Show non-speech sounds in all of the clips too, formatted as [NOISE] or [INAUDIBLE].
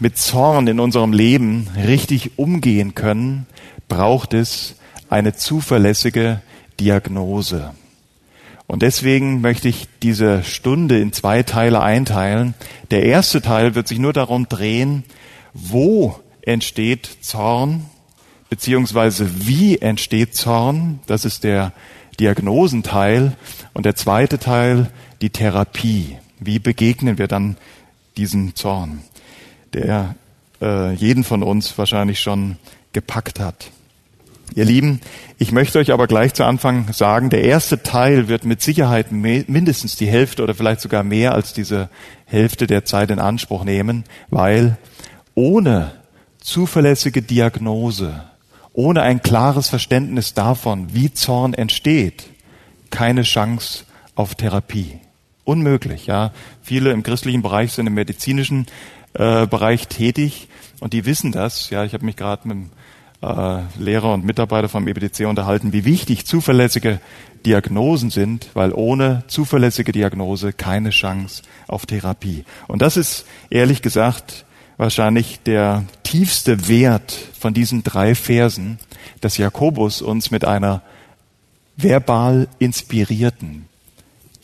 mit Zorn in unserem Leben richtig umgehen können, braucht es eine zuverlässige Diagnose. Und deswegen möchte ich diese Stunde in zwei Teile einteilen. Der erste Teil wird sich nur darum drehen, wo entsteht Zorn, beziehungsweise wie entsteht Zorn. Das ist der Diagnosenteil. Und der zweite Teil, die Therapie. Wie begegnen wir dann diesen Zorn, der äh, jeden von uns wahrscheinlich schon gepackt hat. Ihr Lieben, ich möchte euch aber gleich zu Anfang sagen, der erste Teil wird mit Sicherheit mindestens die Hälfte oder vielleicht sogar mehr als diese Hälfte der Zeit in Anspruch nehmen, weil ohne zuverlässige Diagnose, ohne ein klares Verständnis davon, wie Zorn entsteht, keine Chance auf Therapie. Unmöglich, ja. Viele im christlichen Bereich sind im medizinischen äh, Bereich tätig und die wissen das. Ja, ich habe mich gerade mit einem äh, Lehrer und Mitarbeiter vom EBDC unterhalten, wie wichtig zuverlässige Diagnosen sind, weil ohne zuverlässige Diagnose keine Chance auf Therapie. Und das ist ehrlich gesagt wahrscheinlich der tiefste Wert von diesen drei Versen, dass Jakobus uns mit einer verbal inspirierten,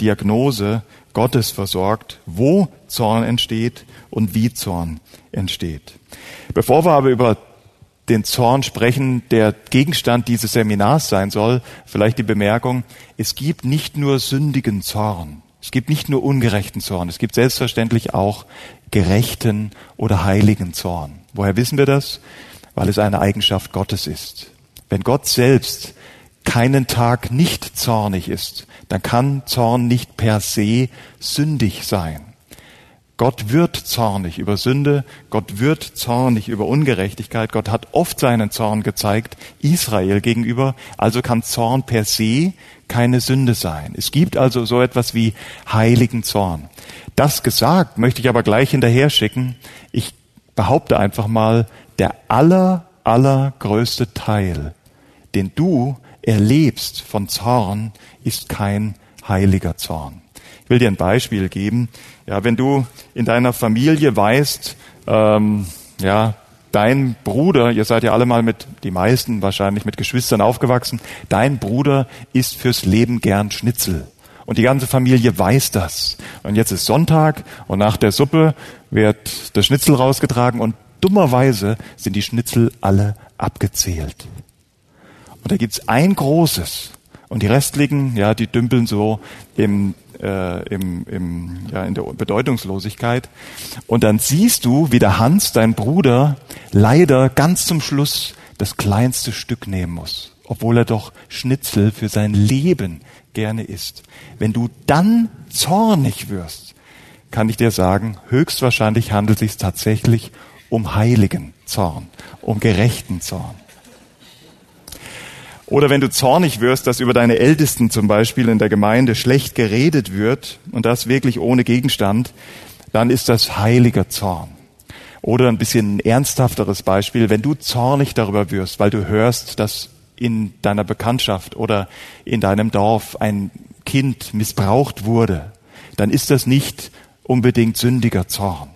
Diagnose Gottes versorgt, wo Zorn entsteht und wie Zorn entsteht. Bevor wir aber über den Zorn sprechen, der Gegenstand dieses Seminars sein soll, vielleicht die Bemerkung, es gibt nicht nur sündigen Zorn, es gibt nicht nur ungerechten Zorn, es gibt selbstverständlich auch gerechten oder heiligen Zorn. Woher wissen wir das? Weil es eine Eigenschaft Gottes ist. Wenn Gott selbst keinen Tag nicht zornig ist, dann kann Zorn nicht per se sündig sein. Gott wird zornig über Sünde, Gott wird zornig über Ungerechtigkeit, Gott hat oft seinen Zorn gezeigt Israel gegenüber, also kann Zorn per se keine Sünde sein. Es gibt also so etwas wie heiligen Zorn. Das gesagt möchte ich aber gleich hinterher schicken. Ich behaupte einfach mal, der aller, allergrößte Teil, den du erlebst von Zorn, ist kein heiliger Zorn. Ich will dir ein Beispiel geben. Ja, wenn du in deiner Familie weißt, ähm, ja, dein Bruder, ihr seid ja alle mal mit, die meisten wahrscheinlich mit Geschwistern aufgewachsen, dein Bruder isst fürs Leben gern Schnitzel. Und die ganze Familie weiß das. Und jetzt ist Sonntag und nach der Suppe wird der Schnitzel rausgetragen und dummerweise sind die Schnitzel alle abgezählt. Und da gibt's ein großes. Und die restlichen, ja, die dümpeln so im, äh, im, im, ja, in der Bedeutungslosigkeit. Und dann siehst du, wie der Hans, dein Bruder, leider ganz zum Schluss das kleinste Stück nehmen muss, obwohl er doch Schnitzel für sein Leben gerne isst. Wenn du dann zornig wirst, kann ich dir sagen, höchstwahrscheinlich handelt es sich tatsächlich um heiligen Zorn, um gerechten Zorn. Oder wenn du zornig wirst, dass über deine Ältesten zum Beispiel in der Gemeinde schlecht geredet wird und das wirklich ohne Gegenstand, dann ist das heiliger Zorn. Oder ein bisschen ein ernsthafteres Beispiel, wenn du zornig darüber wirst, weil du hörst, dass in deiner Bekanntschaft oder in deinem Dorf ein Kind missbraucht wurde, dann ist das nicht unbedingt sündiger Zorn.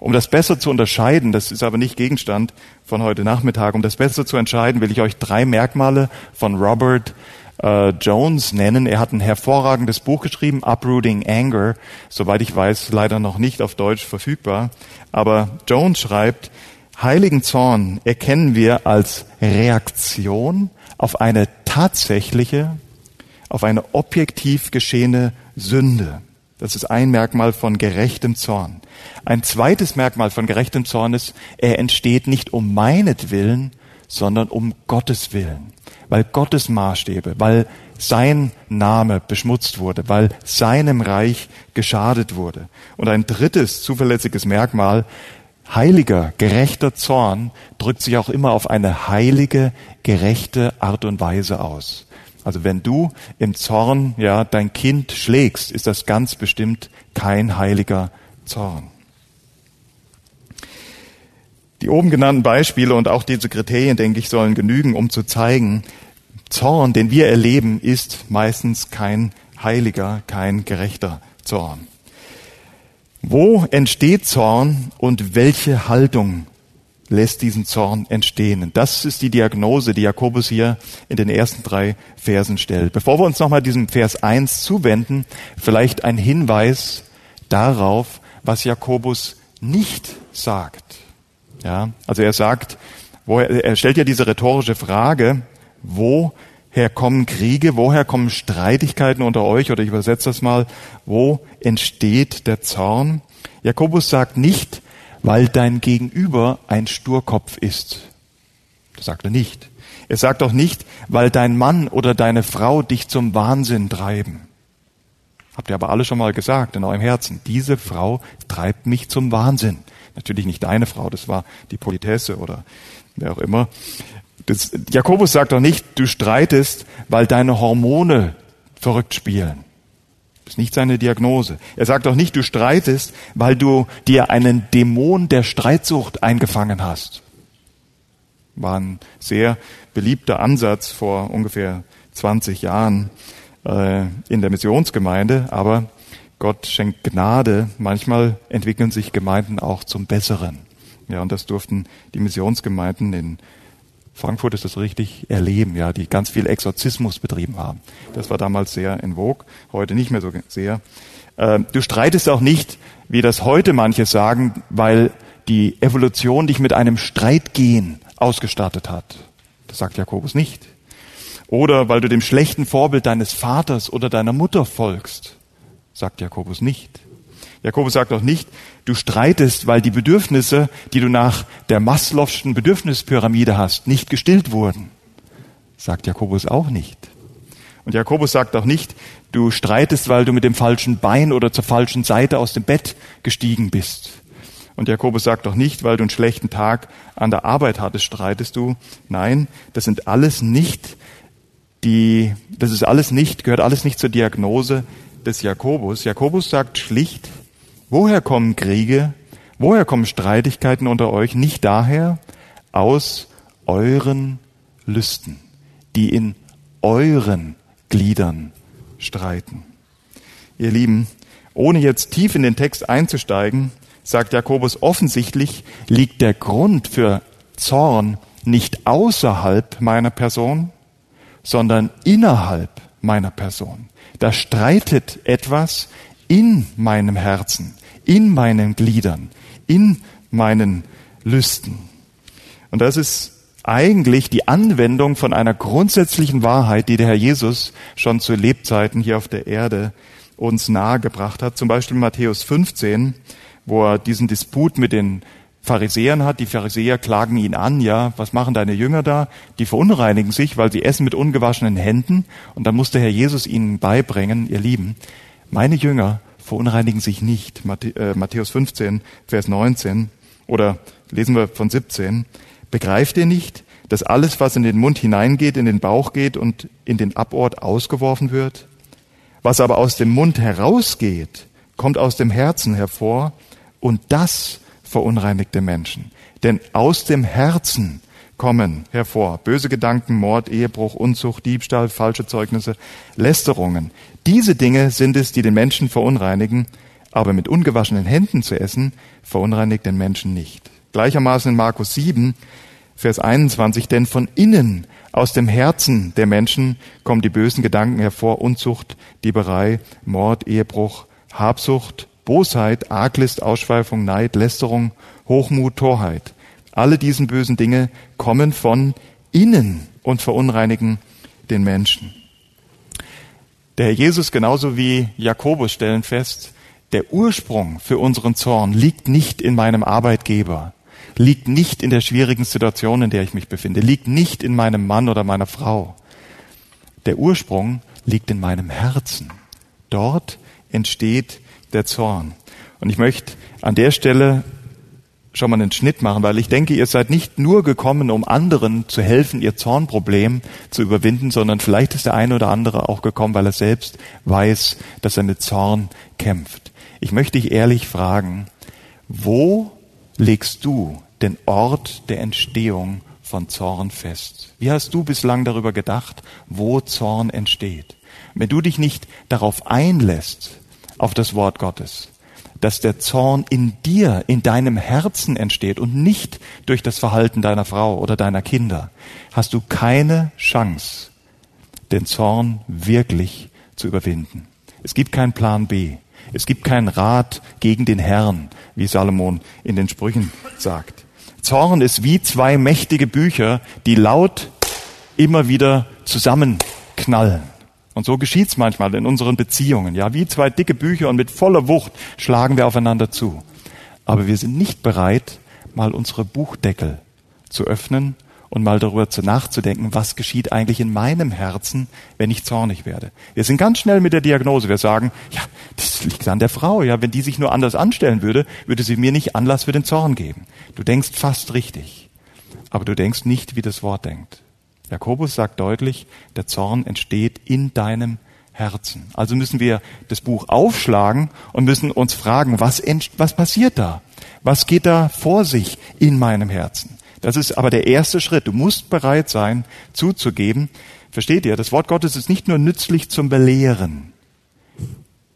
Um das besser zu unterscheiden, das ist aber nicht Gegenstand von heute Nachmittag, um das besser zu entscheiden, will ich euch drei Merkmale von Robert äh, Jones nennen. Er hat ein hervorragendes Buch geschrieben, Uprooting Anger, soweit ich weiß, leider noch nicht auf Deutsch verfügbar. Aber Jones schreibt, heiligen Zorn erkennen wir als Reaktion auf eine tatsächliche, auf eine objektiv geschehene Sünde. Das ist ein Merkmal von gerechtem Zorn. Ein zweites Merkmal von gerechtem Zorn ist, er entsteht nicht um meinetwillen, sondern um Gottes Willen. Weil Gottes Maßstäbe, weil sein Name beschmutzt wurde, weil seinem Reich geschadet wurde. Und ein drittes zuverlässiges Merkmal, heiliger, gerechter Zorn drückt sich auch immer auf eine heilige, gerechte Art und Weise aus. Also wenn du im Zorn ja dein Kind schlägst, ist das ganz bestimmt kein heiliger Zorn. Die oben genannten Beispiele und auch diese Kriterien, denke ich, sollen genügen, um zu zeigen, Zorn, den wir erleben, ist meistens kein heiliger, kein gerechter Zorn. Wo entsteht Zorn und welche Haltung lässt diesen Zorn entstehen? Das ist die Diagnose, die Jakobus hier in den ersten drei Versen stellt. Bevor wir uns nochmal diesem Vers 1 zuwenden, vielleicht ein Hinweis darauf, was Jakobus nicht sagt. Ja, also er sagt, wo er, er stellt ja diese rhetorische Frage, woher kommen Kriege, woher kommen Streitigkeiten unter euch, oder ich übersetze das mal, wo entsteht der Zorn? Jakobus sagt nicht, weil dein Gegenüber ein Sturkopf ist. Das sagt er nicht. Er sagt auch nicht, weil dein Mann oder deine Frau dich zum Wahnsinn treiben. Habt ihr aber alle schon mal gesagt in eurem Herzen, diese Frau treibt mich zum Wahnsinn. Natürlich nicht deine Frau, das war die Politesse oder wer auch immer. Das, Jakobus sagt doch nicht, du streitest, weil deine Hormone verrückt spielen. Das ist nicht seine Diagnose. Er sagt auch nicht, du streitest, weil du dir einen Dämon der Streitsucht eingefangen hast. War ein sehr beliebter Ansatz vor ungefähr 20 Jahren äh, in der Missionsgemeinde, aber Gott schenkt Gnade. Manchmal entwickeln sich Gemeinden auch zum Besseren. Ja, und das durften die Missionsgemeinden in Frankfurt ist das richtig erleben, ja, die ganz viel Exorzismus betrieben haben. Das war damals sehr in Vogue, heute nicht mehr so sehr. Ähm, du streitest auch nicht, wie das heute manche sagen, weil die Evolution dich mit einem Streitgehen ausgestattet hat. Das sagt Jakobus nicht. Oder weil du dem schlechten Vorbild deines Vaters oder deiner Mutter folgst sagt Jakobus nicht. Jakobus sagt auch nicht, du streitest, weil die Bedürfnisse, die du nach der Maslow'schen Bedürfnispyramide hast, nicht gestillt wurden. Sagt Jakobus auch nicht. Und Jakobus sagt auch nicht, du streitest, weil du mit dem falschen Bein oder zur falschen Seite aus dem Bett gestiegen bist. Und Jakobus sagt auch nicht, weil du einen schlechten Tag an der Arbeit hattest, streitest du. Nein, das sind alles nicht die, das ist alles nicht, gehört alles nicht zur Diagnose des Jakobus. Jakobus sagt schlicht, woher kommen Kriege, woher kommen Streitigkeiten unter euch? Nicht daher aus euren Lüsten, die in euren Gliedern streiten. Ihr Lieben, ohne jetzt tief in den Text einzusteigen, sagt Jakobus, offensichtlich liegt der Grund für Zorn nicht außerhalb meiner Person, sondern innerhalb meiner Person. Da streitet etwas in meinem Herzen, in meinen Gliedern, in meinen Lüsten. Und das ist eigentlich die Anwendung von einer grundsätzlichen Wahrheit, die der Herr Jesus schon zu Lebzeiten hier auf der Erde uns nahegebracht hat. Zum Beispiel Matthäus 15, wo er diesen Disput mit den Pharisäern hat. Die Pharisäer klagen ihn an, ja, was machen deine Jünger da? Die verunreinigen sich, weil sie essen mit ungewaschenen Händen. Und dann muss der Herr Jesus ihnen beibringen, ihr Lieben, meine Jünger verunreinigen sich nicht. Äh, Matthäus 15, Vers 19 oder lesen wir von 17. Begreift ihr nicht, dass alles, was in den Mund hineingeht, in den Bauch geht und in den Abort ausgeworfen wird? Was aber aus dem Mund herausgeht, kommt aus dem Herzen hervor und das verunreinigte Menschen. Denn aus dem Herzen kommen hervor böse Gedanken, Mord, Ehebruch, Unzucht, Diebstahl, falsche Zeugnisse, Lästerungen. Diese Dinge sind es, die den Menschen verunreinigen, aber mit ungewaschenen Händen zu essen, verunreinigt den Menschen nicht. Gleichermaßen in Markus 7, Vers 21, denn von innen, aus dem Herzen der Menschen kommen die bösen Gedanken hervor, Unzucht, Dieberei, Mord, Ehebruch, Habsucht, Bosheit, Arglist, Ausschweifung, Neid, Lästerung, Hochmut, Torheit. Alle diesen bösen Dinge kommen von innen und verunreinigen den Menschen. Der Herr Jesus genauso wie Jakobus stellen fest, der Ursprung für unseren Zorn liegt nicht in meinem Arbeitgeber, liegt nicht in der schwierigen Situation, in der ich mich befinde, liegt nicht in meinem Mann oder meiner Frau. Der Ursprung liegt in meinem Herzen. Dort entsteht der Zorn. Und ich möchte an der Stelle schon mal einen Schnitt machen, weil ich denke, ihr seid nicht nur gekommen, um anderen zu helfen, ihr Zornproblem zu überwinden, sondern vielleicht ist der eine oder andere auch gekommen, weil er selbst weiß, dass er mit Zorn kämpft. Ich möchte dich ehrlich fragen, wo legst du den Ort der Entstehung von Zorn fest? Wie hast du bislang darüber gedacht, wo Zorn entsteht? Wenn du dich nicht darauf einlässt, auf das Wort Gottes, dass der Zorn in dir, in deinem Herzen entsteht und nicht durch das Verhalten deiner Frau oder deiner Kinder, hast du keine Chance, den Zorn wirklich zu überwinden. Es gibt keinen Plan B. Es gibt keinen Rat gegen den Herrn, wie Salomon in den Sprüchen sagt. Zorn ist wie zwei mächtige Bücher, die laut immer wieder zusammenknallen. Und so geschieht's manchmal in unseren Beziehungen. Ja, wie zwei dicke Bücher und mit voller Wucht schlagen wir aufeinander zu. Aber wir sind nicht bereit, mal unsere Buchdeckel zu öffnen und mal darüber zu nachzudenken, was geschieht eigentlich in meinem Herzen, wenn ich zornig werde. Wir sind ganz schnell mit der Diagnose. Wir sagen, ja, das liegt an der Frau. Ja, wenn die sich nur anders anstellen würde, würde sie mir nicht Anlass für den Zorn geben. Du denkst fast richtig, aber du denkst nicht, wie das Wort denkt. Jakobus sagt deutlich, der Zorn entsteht in deinem Herzen. Also müssen wir das Buch aufschlagen und müssen uns fragen, was, was passiert da? Was geht da vor sich in meinem Herzen? Das ist aber der erste Schritt. Du musst bereit sein, zuzugeben. Versteht ihr? Das Wort Gottes ist nicht nur nützlich zum Belehren.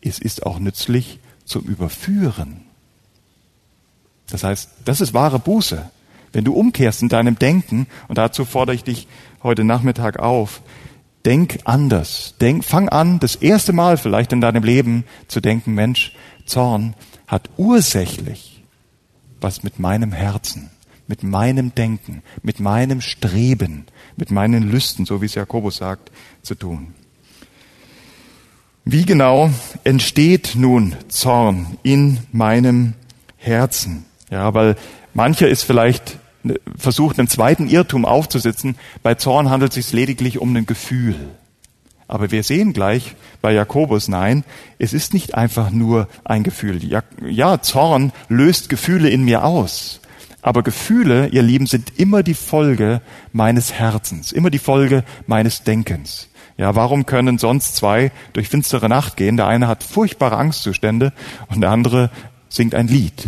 Es ist auch nützlich zum Überführen. Das heißt, das ist wahre Buße. Wenn du umkehrst in deinem Denken, und dazu fordere ich dich heute Nachmittag auf, denk anders. Denk, fang an, das erste Mal vielleicht in deinem Leben zu denken, Mensch, Zorn hat ursächlich was mit meinem Herzen, mit meinem Denken, mit meinem Streben, mit meinen Lüsten, so wie es Jakobus sagt, zu tun. Wie genau entsteht nun Zorn in meinem Herzen? Ja, weil mancher ist vielleicht versucht, einen zweiten Irrtum aufzusitzen. Bei Zorn handelt es sich lediglich um ein Gefühl. Aber wir sehen gleich bei Jakobus, nein, es ist nicht einfach nur ein Gefühl. Ja, ja, Zorn löst Gefühle in mir aus. Aber Gefühle, ihr Lieben, sind immer die Folge meines Herzens, immer die Folge meines Denkens. Ja, warum können sonst zwei durch finstere Nacht gehen? Der eine hat furchtbare Angstzustände und der andere singt ein Lied.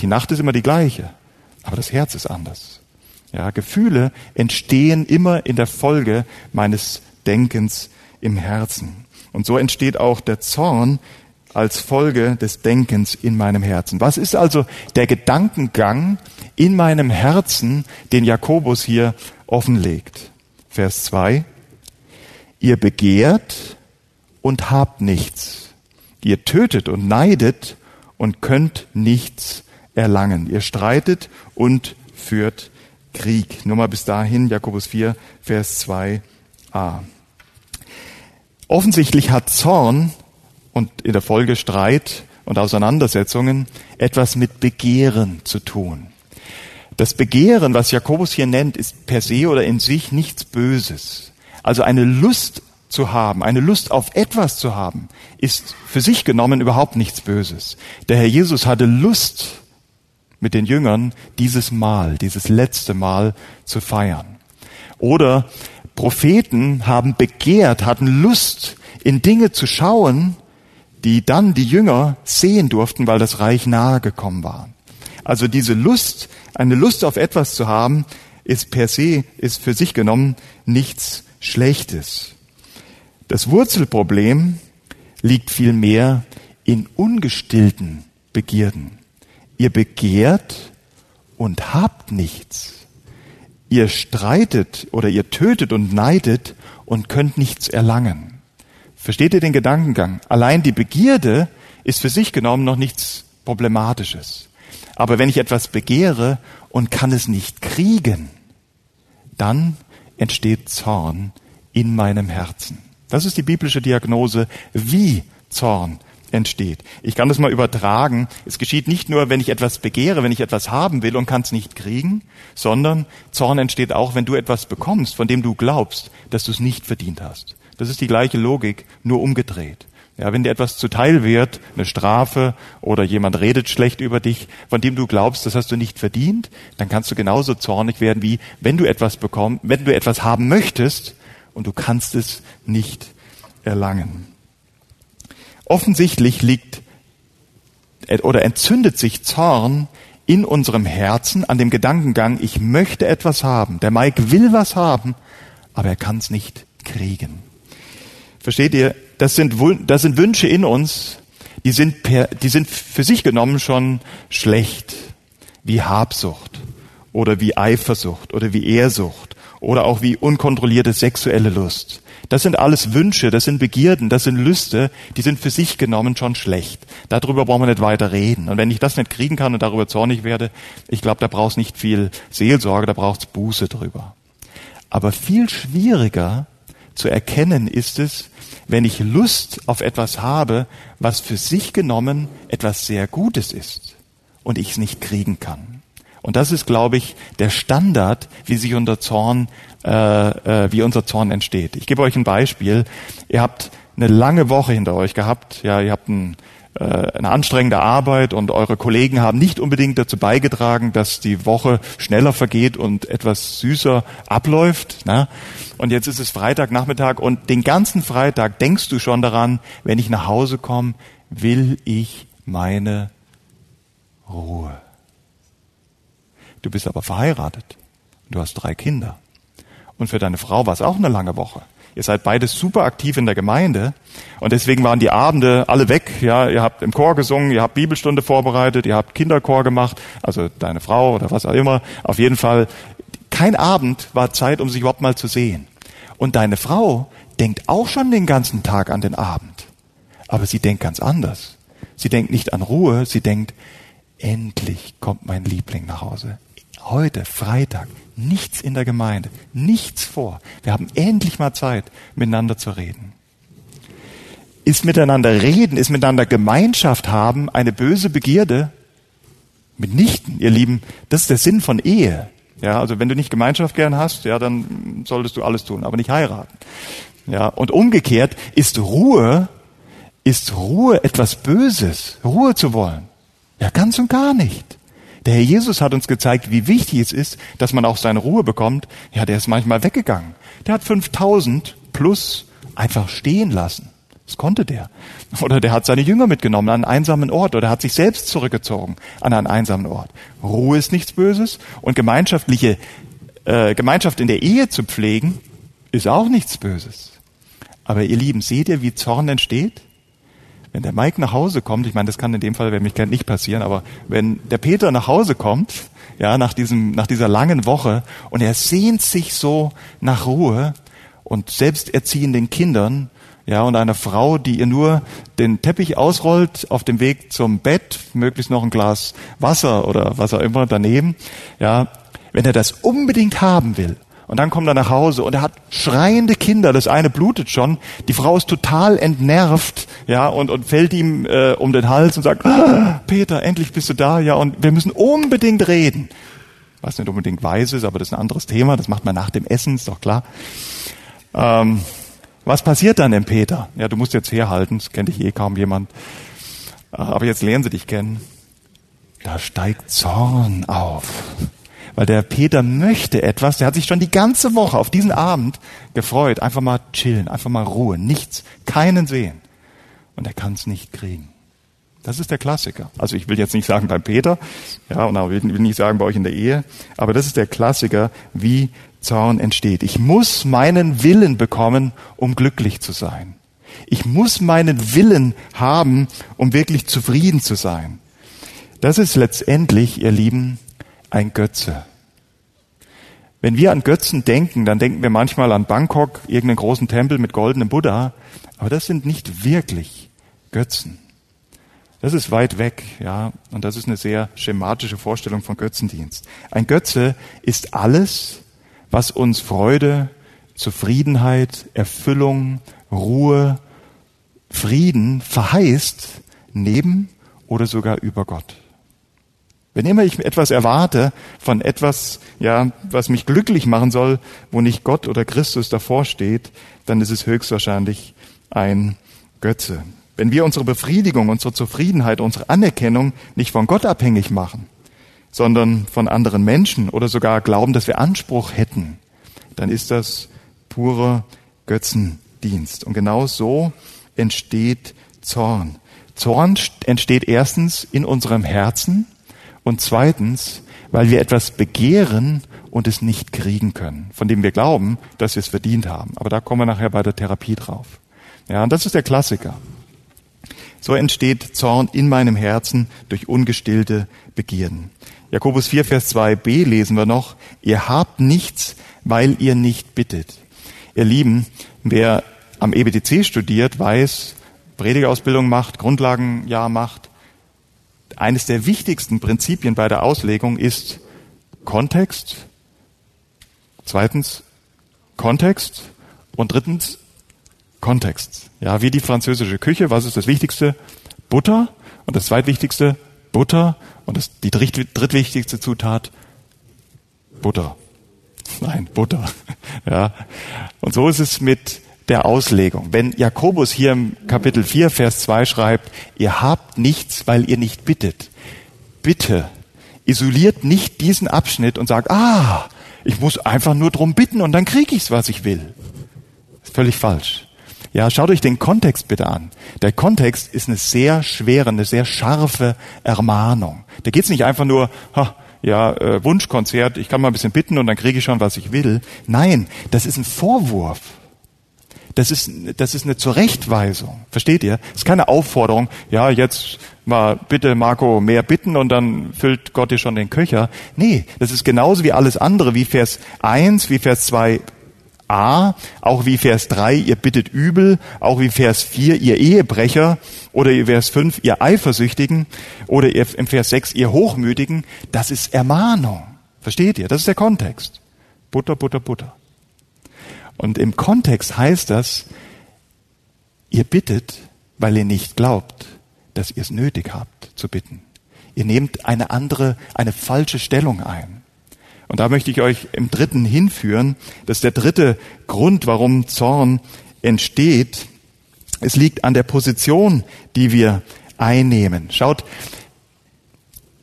Die Nacht ist immer die gleiche. Aber das Herz ist anders. Ja, Gefühle entstehen immer in der Folge meines Denkens im Herzen. Und so entsteht auch der Zorn als Folge des Denkens in meinem Herzen. Was ist also der Gedankengang in meinem Herzen, den Jakobus hier offenlegt? Vers 2. Ihr begehrt und habt nichts. Ihr tötet und neidet und könnt nichts erlangen. Ihr streitet und führt Krieg. Nur mal bis dahin, Jakobus 4, Vers 2a. Offensichtlich hat Zorn und in der Folge Streit und Auseinandersetzungen etwas mit Begehren zu tun. Das Begehren, was Jakobus hier nennt, ist per se oder in sich nichts Böses. Also eine Lust zu haben, eine Lust auf etwas zu haben, ist für sich genommen überhaupt nichts Böses. Der Herr Jesus hatte Lust mit den Jüngern dieses Mal, dieses letzte Mal zu feiern. Oder Propheten haben begehrt, hatten Lust, in Dinge zu schauen, die dann die Jünger sehen durften, weil das Reich nahe gekommen war. Also diese Lust, eine Lust auf etwas zu haben, ist per se, ist für sich genommen nichts Schlechtes. Das Wurzelproblem liegt vielmehr in ungestillten Begierden. Ihr begehrt und habt nichts. Ihr streitet oder ihr tötet und neidet und könnt nichts erlangen. Versteht ihr den Gedankengang? Allein die Begierde ist für sich genommen noch nichts Problematisches. Aber wenn ich etwas begehre und kann es nicht kriegen, dann entsteht Zorn in meinem Herzen. Das ist die biblische Diagnose, wie Zorn entsteht. Ich kann das mal übertragen. Es geschieht nicht nur, wenn ich etwas begehre, wenn ich etwas haben will und kann es nicht kriegen, sondern Zorn entsteht auch, wenn du etwas bekommst, von dem du glaubst, dass du es nicht verdient hast. Das ist die gleiche Logik, nur umgedreht. Ja, wenn dir etwas zuteil wird, eine Strafe oder jemand redet schlecht über dich, von dem du glaubst, das hast du nicht verdient, dann kannst du genauso zornig werden, wie wenn du etwas bekommst, wenn du etwas haben möchtest und du kannst es nicht erlangen. Offensichtlich liegt oder entzündet sich Zorn in unserem Herzen an dem Gedankengang, ich möchte etwas haben. Der Mike will was haben, aber er kann es nicht kriegen. Versteht ihr? Das sind, das sind Wünsche in uns, die sind, per, die sind für sich genommen schon schlecht, wie Habsucht oder wie Eifersucht oder wie Ehrsucht oder auch wie unkontrollierte sexuelle Lust. Das sind alles Wünsche, das sind Begierden, das sind Lüste, die sind für sich genommen schon schlecht. Darüber brauchen wir nicht weiter reden. Und wenn ich das nicht kriegen kann und darüber zornig werde, ich glaube, da brauchst nicht viel Seelsorge, da braucht's Buße drüber. Aber viel schwieriger zu erkennen ist es, wenn ich Lust auf etwas habe, was für sich genommen etwas sehr Gutes ist und ich es nicht kriegen kann. Und das ist, glaube ich, der Standard, wie sich unser Zorn, äh, äh, wie unser Zorn entsteht. Ich gebe euch ein Beispiel. Ihr habt eine lange Woche hinter euch gehabt. Ja, ihr habt ein, äh, eine anstrengende Arbeit und eure Kollegen haben nicht unbedingt dazu beigetragen, dass die Woche schneller vergeht und etwas süßer abläuft. Ne? Und jetzt ist es Freitagnachmittag und den ganzen Freitag denkst du schon daran, wenn ich nach Hause komme, will ich meine Ruhe. Du bist aber verheiratet. Du hast drei Kinder. Und für deine Frau war es auch eine lange Woche. Ihr seid beide super aktiv in der Gemeinde und deswegen waren die Abende alle weg. Ja, ihr habt im Chor gesungen, ihr habt Bibelstunde vorbereitet, ihr habt Kinderchor gemacht, also deine Frau oder was auch immer. Auf jeden Fall, kein Abend war Zeit, um sich überhaupt mal zu sehen. Und deine Frau denkt auch schon den ganzen Tag an den Abend. Aber sie denkt ganz anders. Sie denkt nicht an Ruhe, sie denkt, endlich kommt mein Liebling nach Hause. Heute, Freitag, nichts in der Gemeinde, nichts vor. Wir haben endlich mal Zeit, miteinander zu reden. Ist miteinander reden, ist miteinander Gemeinschaft haben eine böse Begierde? Mitnichten, ihr Lieben, das ist der Sinn von Ehe. Ja, also wenn du nicht Gemeinschaft gern hast, ja, dann solltest du alles tun, aber nicht heiraten. Ja, und umgekehrt ist Ruhe, ist Ruhe etwas Böses, Ruhe zu wollen. Ja, ganz und gar nicht. Der Herr Jesus hat uns gezeigt, wie wichtig es ist, dass man auch seine Ruhe bekommt. Ja, der ist manchmal weggegangen. Der hat 5000 plus einfach stehen lassen. Das konnte der. Oder der hat seine Jünger mitgenommen an einen einsamen Ort oder hat sich selbst zurückgezogen an einen einsamen Ort. Ruhe ist nichts Böses und gemeinschaftliche äh, Gemeinschaft in der Ehe zu pflegen ist auch nichts Böses. Aber ihr Lieben, seht ihr, wie Zorn entsteht? Wenn der Mike nach Hause kommt, ich meine, das kann in dem Fall, wer mich kennt, nicht passieren, aber wenn der Peter nach Hause kommt, ja, nach diesem, nach dieser langen Woche und er sehnt sich so nach Ruhe und selbsterziehenden Kindern, ja, und einer Frau, die ihr nur den Teppich ausrollt auf dem Weg zum Bett, möglichst noch ein Glas Wasser oder was auch immer daneben, ja, wenn er das unbedingt haben will, und dann kommt er nach Hause und er hat schreiende Kinder. Das eine blutet schon. Die Frau ist total entnervt, ja, und, und fällt ihm äh, um den Hals und sagt, ah, Peter, endlich bist du da, ja, und wir müssen unbedingt reden. Was nicht unbedingt weiß ist, aber das ist ein anderes Thema. Das macht man nach dem Essen, ist doch klar. Ähm, was passiert dann dem Peter? Ja, du musst jetzt herhalten, das kennt dich eh kaum jemand. Aber jetzt lernen sie dich kennen. Da steigt Zorn auf weil der Peter möchte etwas, der hat sich schon die ganze Woche auf diesen Abend gefreut, einfach mal chillen, einfach mal Ruhe, nichts, keinen sehen. Und er kann es nicht kriegen. Das ist der Klassiker. Also ich will jetzt nicht sagen beim Peter, ja, und auch will nicht sagen bei euch in der Ehe, aber das ist der Klassiker, wie Zorn entsteht. Ich muss meinen Willen bekommen, um glücklich zu sein. Ich muss meinen Willen haben, um wirklich zufrieden zu sein. Das ist letztendlich, ihr Lieben, ein Götze. Wenn wir an Götzen denken, dann denken wir manchmal an Bangkok, irgendeinen großen Tempel mit goldenem Buddha, aber das sind nicht wirklich Götzen. Das ist weit weg, ja, und das ist eine sehr schematische Vorstellung von Götzendienst. Ein Götze ist alles, was uns Freude, Zufriedenheit, Erfüllung, Ruhe, Frieden verheißt, neben oder sogar über Gott. Wenn immer ich etwas erwarte von etwas, ja, was mich glücklich machen soll, wo nicht Gott oder Christus davor steht, dann ist es höchstwahrscheinlich ein Götze. wenn wir unsere Befriedigung, unsere Zufriedenheit, unsere Anerkennung nicht von Gott abhängig machen, sondern von anderen Menschen oder sogar glauben, dass wir Anspruch hätten, dann ist das purer Götzendienst. Und genau so entsteht Zorn. Zorn entsteht erstens in unserem Herzen und zweitens, weil wir etwas begehren und es nicht kriegen können, von dem wir glauben, dass wir es verdient haben. Aber da kommen wir nachher bei der Therapie drauf. Ja, und das ist der Klassiker. So entsteht Zorn in meinem Herzen durch ungestillte Begierden. Jakobus 4, Vers 2b lesen wir noch, ihr habt nichts, weil ihr nicht bittet. Ihr Lieben, wer am EBTC studiert, weiß, Predigerausbildung macht, Grundlagenjahr macht, eines der wichtigsten Prinzipien bei der Auslegung ist Kontext, zweitens Kontext und drittens Kontext. Ja, wie die französische Küche, was ist das Wichtigste? Butter und das zweitwichtigste Butter und das, die drittwichtigste Zutat Butter. [LAUGHS] Nein, Butter. [LAUGHS] Ja. Und so ist es mit der Auslegung. Wenn Jakobus hier im Kapitel 4, Vers 2 schreibt, ihr habt nichts, weil ihr nicht bittet. Bitte, isoliert nicht diesen Abschnitt und sagt, ah, ich muss einfach nur drum bitten und dann kriege ich's, was ich will. völlig falsch. Ja, schaut euch den Kontext bitte an. Der Kontext ist eine sehr schwere, eine sehr scharfe Ermahnung. Da geht's nicht einfach nur, ha, ja, äh, Wunschkonzert, ich kann mal ein bisschen bitten und dann kriege ich schon, was ich will. Nein, das ist ein Vorwurf. Das ist, das ist eine Zurechtweisung. Versteht ihr? Das ist keine Aufforderung, ja, jetzt mal bitte Marco mehr bitten und dann füllt Gott dir schon den Köcher. Nee, das ist genauso wie alles andere, wie Vers 1, wie Vers 2 A, auch wie Vers 3, ihr bittet übel, auch wie Vers 4, ihr Ehebrecher, oder Vers 5, ihr Eifersüchtigen, oder ihr, im Vers 6, ihr Hochmütigen, das ist Ermahnung. Versteht ihr? Das ist der Kontext. Butter, Butter, Butter. Und im Kontext heißt das, ihr bittet, weil ihr nicht glaubt, dass ihr es nötig habt zu bitten. Ihr nehmt eine andere, eine falsche Stellung ein. Und da möchte ich euch im dritten hinführen. Das ist der dritte Grund, warum Zorn entsteht. Es liegt an der Position, die wir einnehmen. Schaut,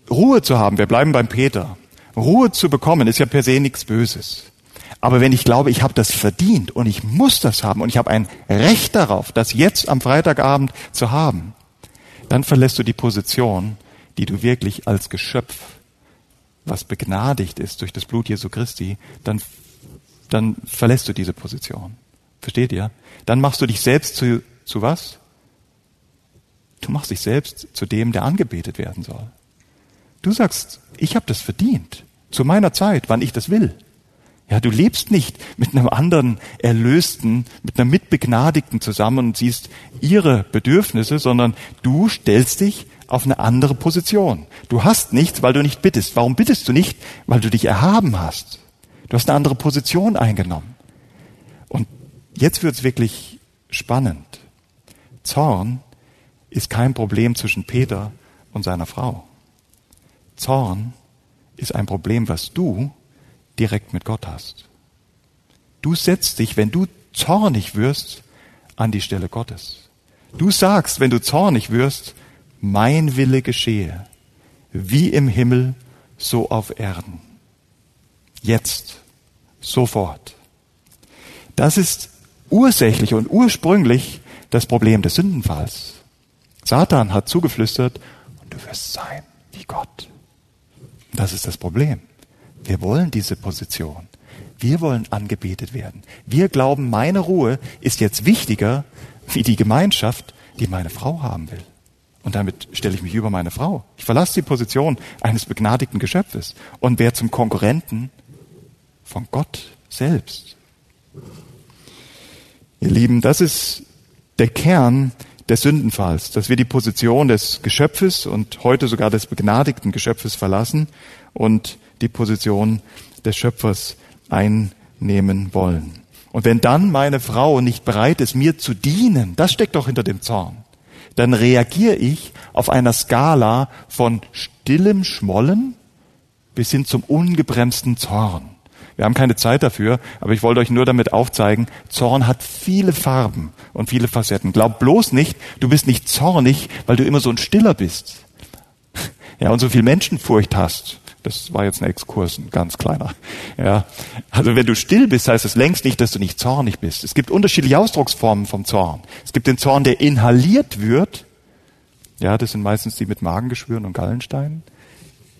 Ruhe zu haben, wir bleiben beim Peter. Ruhe zu bekommen ist ja per se nichts Böses. Aber wenn ich glaube, ich habe das verdient und ich muss das haben und ich habe ein Recht darauf, das jetzt am Freitagabend zu haben, dann verlässt du die Position, die du wirklich als Geschöpf, was begnadigt ist durch das Blut Jesu Christi, dann, dann verlässt du diese Position. Versteht ihr? Dann machst du dich selbst zu, zu was? Du machst dich selbst zu dem, der angebetet werden soll. Du sagst, ich habe das verdient. Zu meiner Zeit, wann ich das will. Ja, du lebst nicht mit einem anderen Erlösten, mit einer Mitbegnadigten zusammen und siehst ihre Bedürfnisse, sondern du stellst dich auf eine andere Position. Du hast nichts, weil du nicht bittest. Warum bittest du nicht? Weil du dich erhaben hast. Du hast eine andere Position eingenommen. Und jetzt wird's wirklich spannend. Zorn ist kein Problem zwischen Peter und seiner Frau. Zorn ist ein Problem, was du direkt mit Gott hast. Du setzt dich, wenn du zornig wirst, an die Stelle Gottes. Du sagst, wenn du zornig wirst, mein Wille geschehe, wie im Himmel, so auf Erden. Jetzt, sofort. Das ist ursächlich und ursprünglich das Problem des Sündenfalls. Satan hat zugeflüstert, und du wirst sein wie Gott. Das ist das Problem. Wir wollen diese Position. Wir wollen angebetet werden. Wir glauben, meine Ruhe ist jetzt wichtiger wie die Gemeinschaft, die meine Frau haben will. Und damit stelle ich mich über meine Frau. Ich verlasse die Position eines begnadigten Geschöpfes und werde zum Konkurrenten von Gott selbst. Ihr Lieben, das ist der Kern des Sündenfalls, dass wir die Position des Geschöpfes und heute sogar des begnadigten Geschöpfes verlassen und die Position des Schöpfers einnehmen wollen. Und wenn dann meine Frau nicht bereit ist, mir zu dienen, das steckt doch hinter dem Zorn, dann reagiere ich auf einer Skala von stillem Schmollen bis hin zum ungebremsten Zorn. Wir haben keine Zeit dafür, aber ich wollte euch nur damit aufzeigen, Zorn hat viele Farben und viele Facetten. Glaub bloß nicht, du bist nicht zornig, weil du immer so ein Stiller bist. Ja, und so viel Menschenfurcht hast. Das war jetzt ein Exkurs, ein ganz kleiner. Ja, also wenn du still bist, heißt es längst nicht, dass du nicht zornig bist. Es gibt unterschiedliche Ausdrucksformen vom Zorn. Es gibt den Zorn, der inhaliert wird. Ja, das sind meistens die mit Magengeschwüren und Gallensteinen.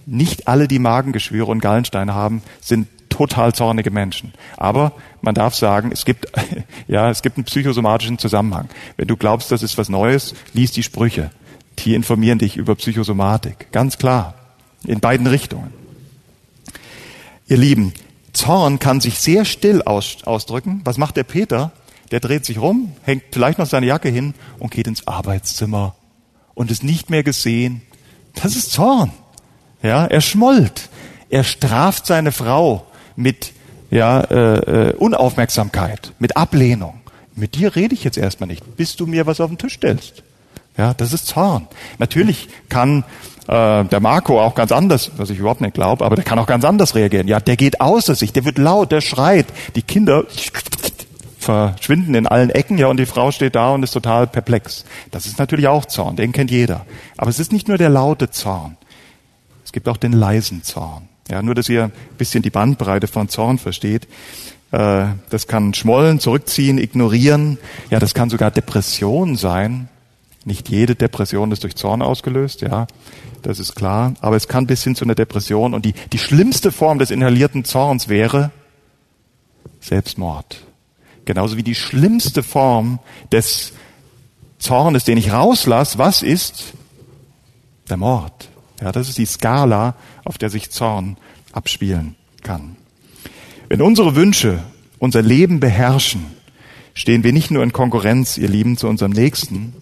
Nicht alle, die Magengeschwüre und Gallensteine haben, sind total zornige Menschen. Aber man darf sagen, es gibt, [LAUGHS] ja, es gibt einen psychosomatischen Zusammenhang. Wenn du glaubst, das ist was Neues, lies die Sprüche. Die informieren dich über Psychosomatik. Ganz klar. In beiden Richtungen. Ihr Lieben, Zorn kann sich sehr still aus, ausdrücken. Was macht der Peter? Der dreht sich rum, hängt vielleicht noch seine Jacke hin und geht ins Arbeitszimmer und ist nicht mehr gesehen. Das ist Zorn. Ja, er schmollt. Er straft seine Frau mit ja, äh, äh, Unaufmerksamkeit, mit Ablehnung. Mit dir rede ich jetzt erstmal nicht, bis du mir was auf den Tisch stellst. Ja, das ist Zorn. Natürlich kann äh, der Marco auch ganz anders, was ich überhaupt nicht glaube, aber der kann auch ganz anders reagieren. Ja, der geht außer sich, der wird laut, der schreit. Die Kinder verschwinden in allen Ecken, ja, und die Frau steht da und ist total perplex. Das ist natürlich auch Zorn, den kennt jeder. Aber es ist nicht nur der laute Zorn. Es gibt auch den leisen Zorn. Ja, nur, dass ihr ein bisschen die Bandbreite von Zorn versteht. Äh, das kann schmollen, zurückziehen, ignorieren. Ja, das kann sogar Depression sein. Nicht jede Depression ist durch Zorn ausgelöst, ja, das ist klar. Aber es kann bis hin zu einer Depression. Und die, die schlimmste Form des inhalierten Zorns wäre Selbstmord. Genauso wie die schlimmste Form des Zornes, den ich rauslasse, was ist? Der Mord. Ja, das ist die Skala, auf der sich Zorn abspielen kann. Wenn unsere Wünsche unser Leben beherrschen, stehen wir nicht nur in Konkurrenz, ihr Lieben, zu unserem Nächsten,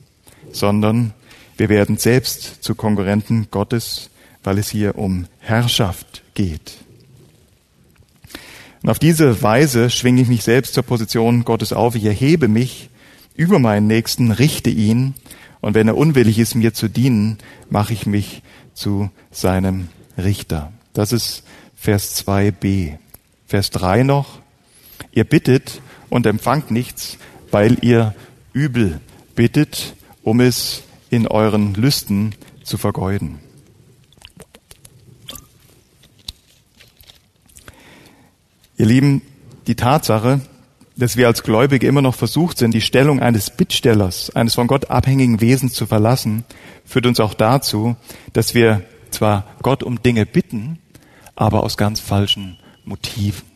sondern wir werden selbst zu Konkurrenten Gottes, weil es hier um Herrschaft geht. Und auf diese Weise schwinge ich mich selbst zur Position Gottes auf. Ich erhebe mich über meinen Nächsten, richte ihn. Und wenn er unwillig ist, mir zu dienen, mache ich mich zu seinem Richter. Das ist Vers 2b. Vers 3 noch. Ihr bittet und empfangt nichts, weil ihr übel bittet, um es in euren Lüsten zu vergeuden. Ihr Lieben, die Tatsache, dass wir als Gläubige immer noch versucht sind, die Stellung eines Bittstellers, eines von Gott abhängigen Wesens zu verlassen, führt uns auch dazu, dass wir zwar Gott um Dinge bitten, aber aus ganz falschen Motiven.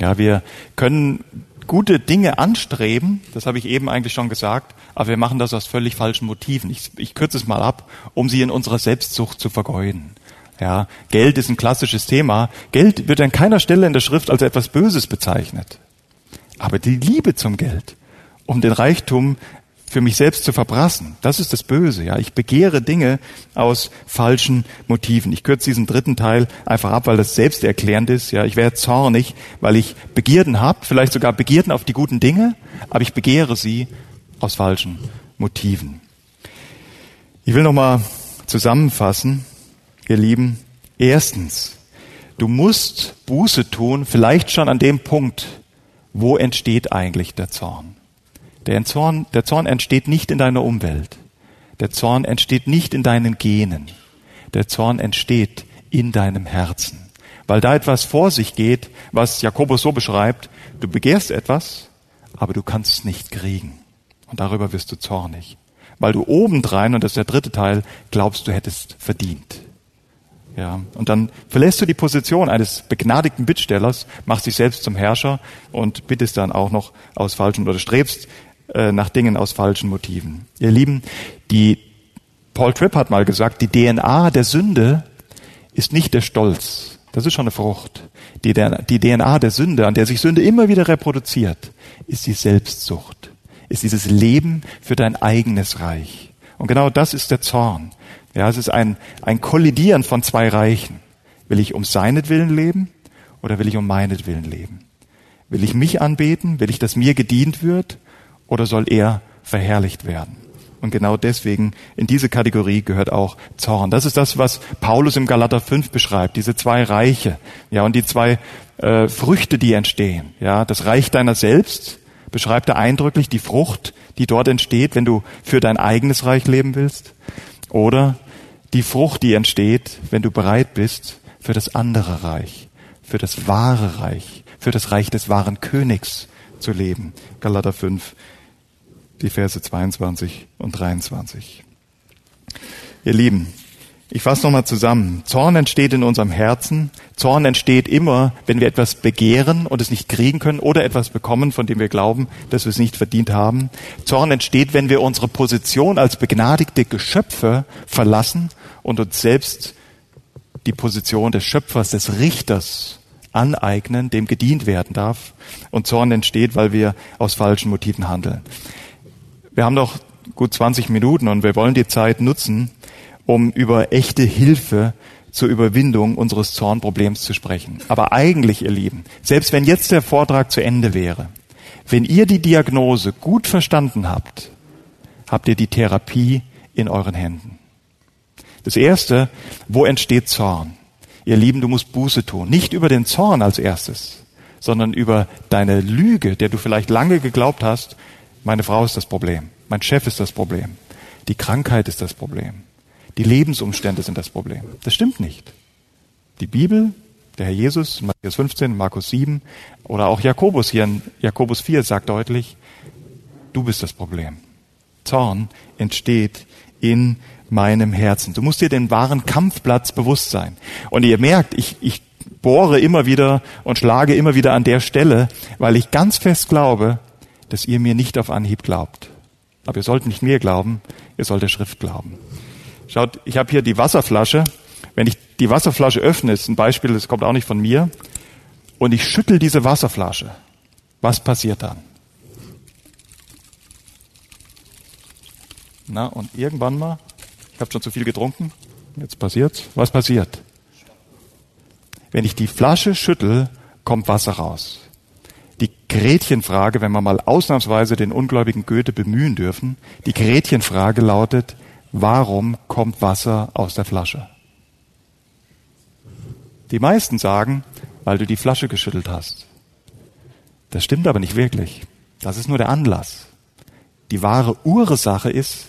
Ja, wir können gute Dinge anstreben, das habe ich eben eigentlich schon gesagt, aber wir machen das aus völlig falschen Motiven. Ich, ich kürze es mal ab, um sie in unserer Selbstsucht zu vergeuden. Ja, Geld ist ein klassisches Thema. Geld wird an keiner Stelle in der Schrift als etwas Böses bezeichnet. Aber die Liebe zum Geld, um den Reichtum für mich selbst zu verbrassen. Das ist das Böse. Ja, ich begehre Dinge aus falschen Motiven. Ich kürze diesen dritten Teil einfach ab, weil das selbsterklärend ist. Ja, ich werde zornig, weil ich Begierden habe, vielleicht sogar Begierden auf die guten Dinge, aber ich begehre sie aus falschen Motiven. Ich will noch mal zusammenfassen, ihr Lieben. Erstens, du musst Buße tun, vielleicht schon an dem Punkt, wo entsteht eigentlich der Zorn. Der Zorn, der Zorn entsteht nicht in deiner Umwelt. Der Zorn entsteht nicht in deinen Genen. Der Zorn entsteht in deinem Herzen. Weil da etwas vor sich geht, was Jakobus so beschreibt, du begehrst etwas, aber du kannst es nicht kriegen. Und darüber wirst du zornig. Weil du obendrein, und das ist der dritte Teil, glaubst, du hättest verdient. Ja, und dann verlässt du die Position eines begnadigten Bittstellers, machst dich selbst zum Herrscher und bittest dann auch noch aus falschen oder strebst äh, nach Dingen aus falschen Motiven. Ihr Lieben, die Paul Tripp hat mal gesagt, die DNA der Sünde ist nicht der Stolz. Das ist schon eine Frucht. Die, die DNA der Sünde, an der sich Sünde immer wieder reproduziert, ist die Selbstsucht, ist dieses Leben für dein eigenes Reich. Und genau das ist der Zorn. Ja, es ist ein, ein Kollidieren von zwei Reichen. Will ich um seinetwillen leben oder will ich um meinetwillen leben? Will ich mich anbeten? Will ich, dass mir gedient wird? Oder soll er verherrlicht werden? Und genau deswegen in diese Kategorie gehört auch Zorn. Das ist das, was Paulus im Galater 5 beschreibt, diese zwei Reiche, ja, und die zwei äh, Früchte, die entstehen. Ja, das Reich deiner selbst beschreibt er eindrücklich die Frucht, die dort entsteht, wenn du für dein eigenes Reich leben willst, oder die Frucht, die entsteht, wenn du bereit bist für das andere Reich, für das wahre Reich, für das Reich des wahren Königs zu leben. Galater 5, die Verse 22 und 23. Ihr Lieben, ich fasse nochmal zusammen. Zorn entsteht in unserem Herzen. Zorn entsteht immer, wenn wir etwas begehren und es nicht kriegen können oder etwas bekommen, von dem wir glauben, dass wir es nicht verdient haben. Zorn entsteht, wenn wir unsere Position als begnadigte Geschöpfe verlassen und uns selbst die Position des Schöpfers, des Richters aneignen, dem gedient werden darf. Und Zorn entsteht, weil wir aus falschen Motiven handeln. Wir haben noch gut 20 Minuten und wir wollen die Zeit nutzen, um über echte Hilfe zur Überwindung unseres Zornproblems zu sprechen. Aber eigentlich, ihr Lieben, selbst wenn jetzt der Vortrag zu Ende wäre, wenn ihr die Diagnose gut verstanden habt, habt ihr die Therapie in euren Händen. Das erste, wo entsteht Zorn? Ihr Lieben, du musst Buße tun. Nicht über den Zorn als erstes, sondern über deine Lüge, der du vielleicht lange geglaubt hast, meine Frau ist das Problem, mein Chef ist das Problem, die Krankheit ist das Problem. Die Lebensumstände sind das Problem. Das stimmt nicht. Die Bibel, der Herr Jesus, Matthäus 15, Markus 7 oder auch Jakobus hier in Jakobus 4 sagt deutlich, du bist das Problem. Zorn entsteht in meinem Herzen. Du musst dir den wahren Kampfplatz bewusst sein. Und ihr merkt, ich, ich bohre immer wieder und schlage immer wieder an der Stelle, weil ich ganz fest glaube, dass ihr mir nicht auf Anhieb glaubt. Aber ihr sollt nicht mir glauben, ihr sollt der Schrift glauben. Schaut, ich habe hier die Wasserflasche. Wenn ich die Wasserflasche öffne, ist ein Beispiel, das kommt auch nicht von mir, und ich schüttel diese Wasserflasche, was passiert dann? Na, und irgendwann mal, ich habe schon zu viel getrunken, jetzt passiert's. Was passiert? Wenn ich die Flasche schüttel, kommt Wasser raus. Die Gretchenfrage, wenn wir mal ausnahmsweise den ungläubigen Goethe bemühen dürfen, die Gretchenfrage lautet, warum kommt Wasser aus der Flasche? Die meisten sagen, weil du die Flasche geschüttelt hast. Das stimmt aber nicht wirklich. Das ist nur der Anlass. Die wahre Ursache ist,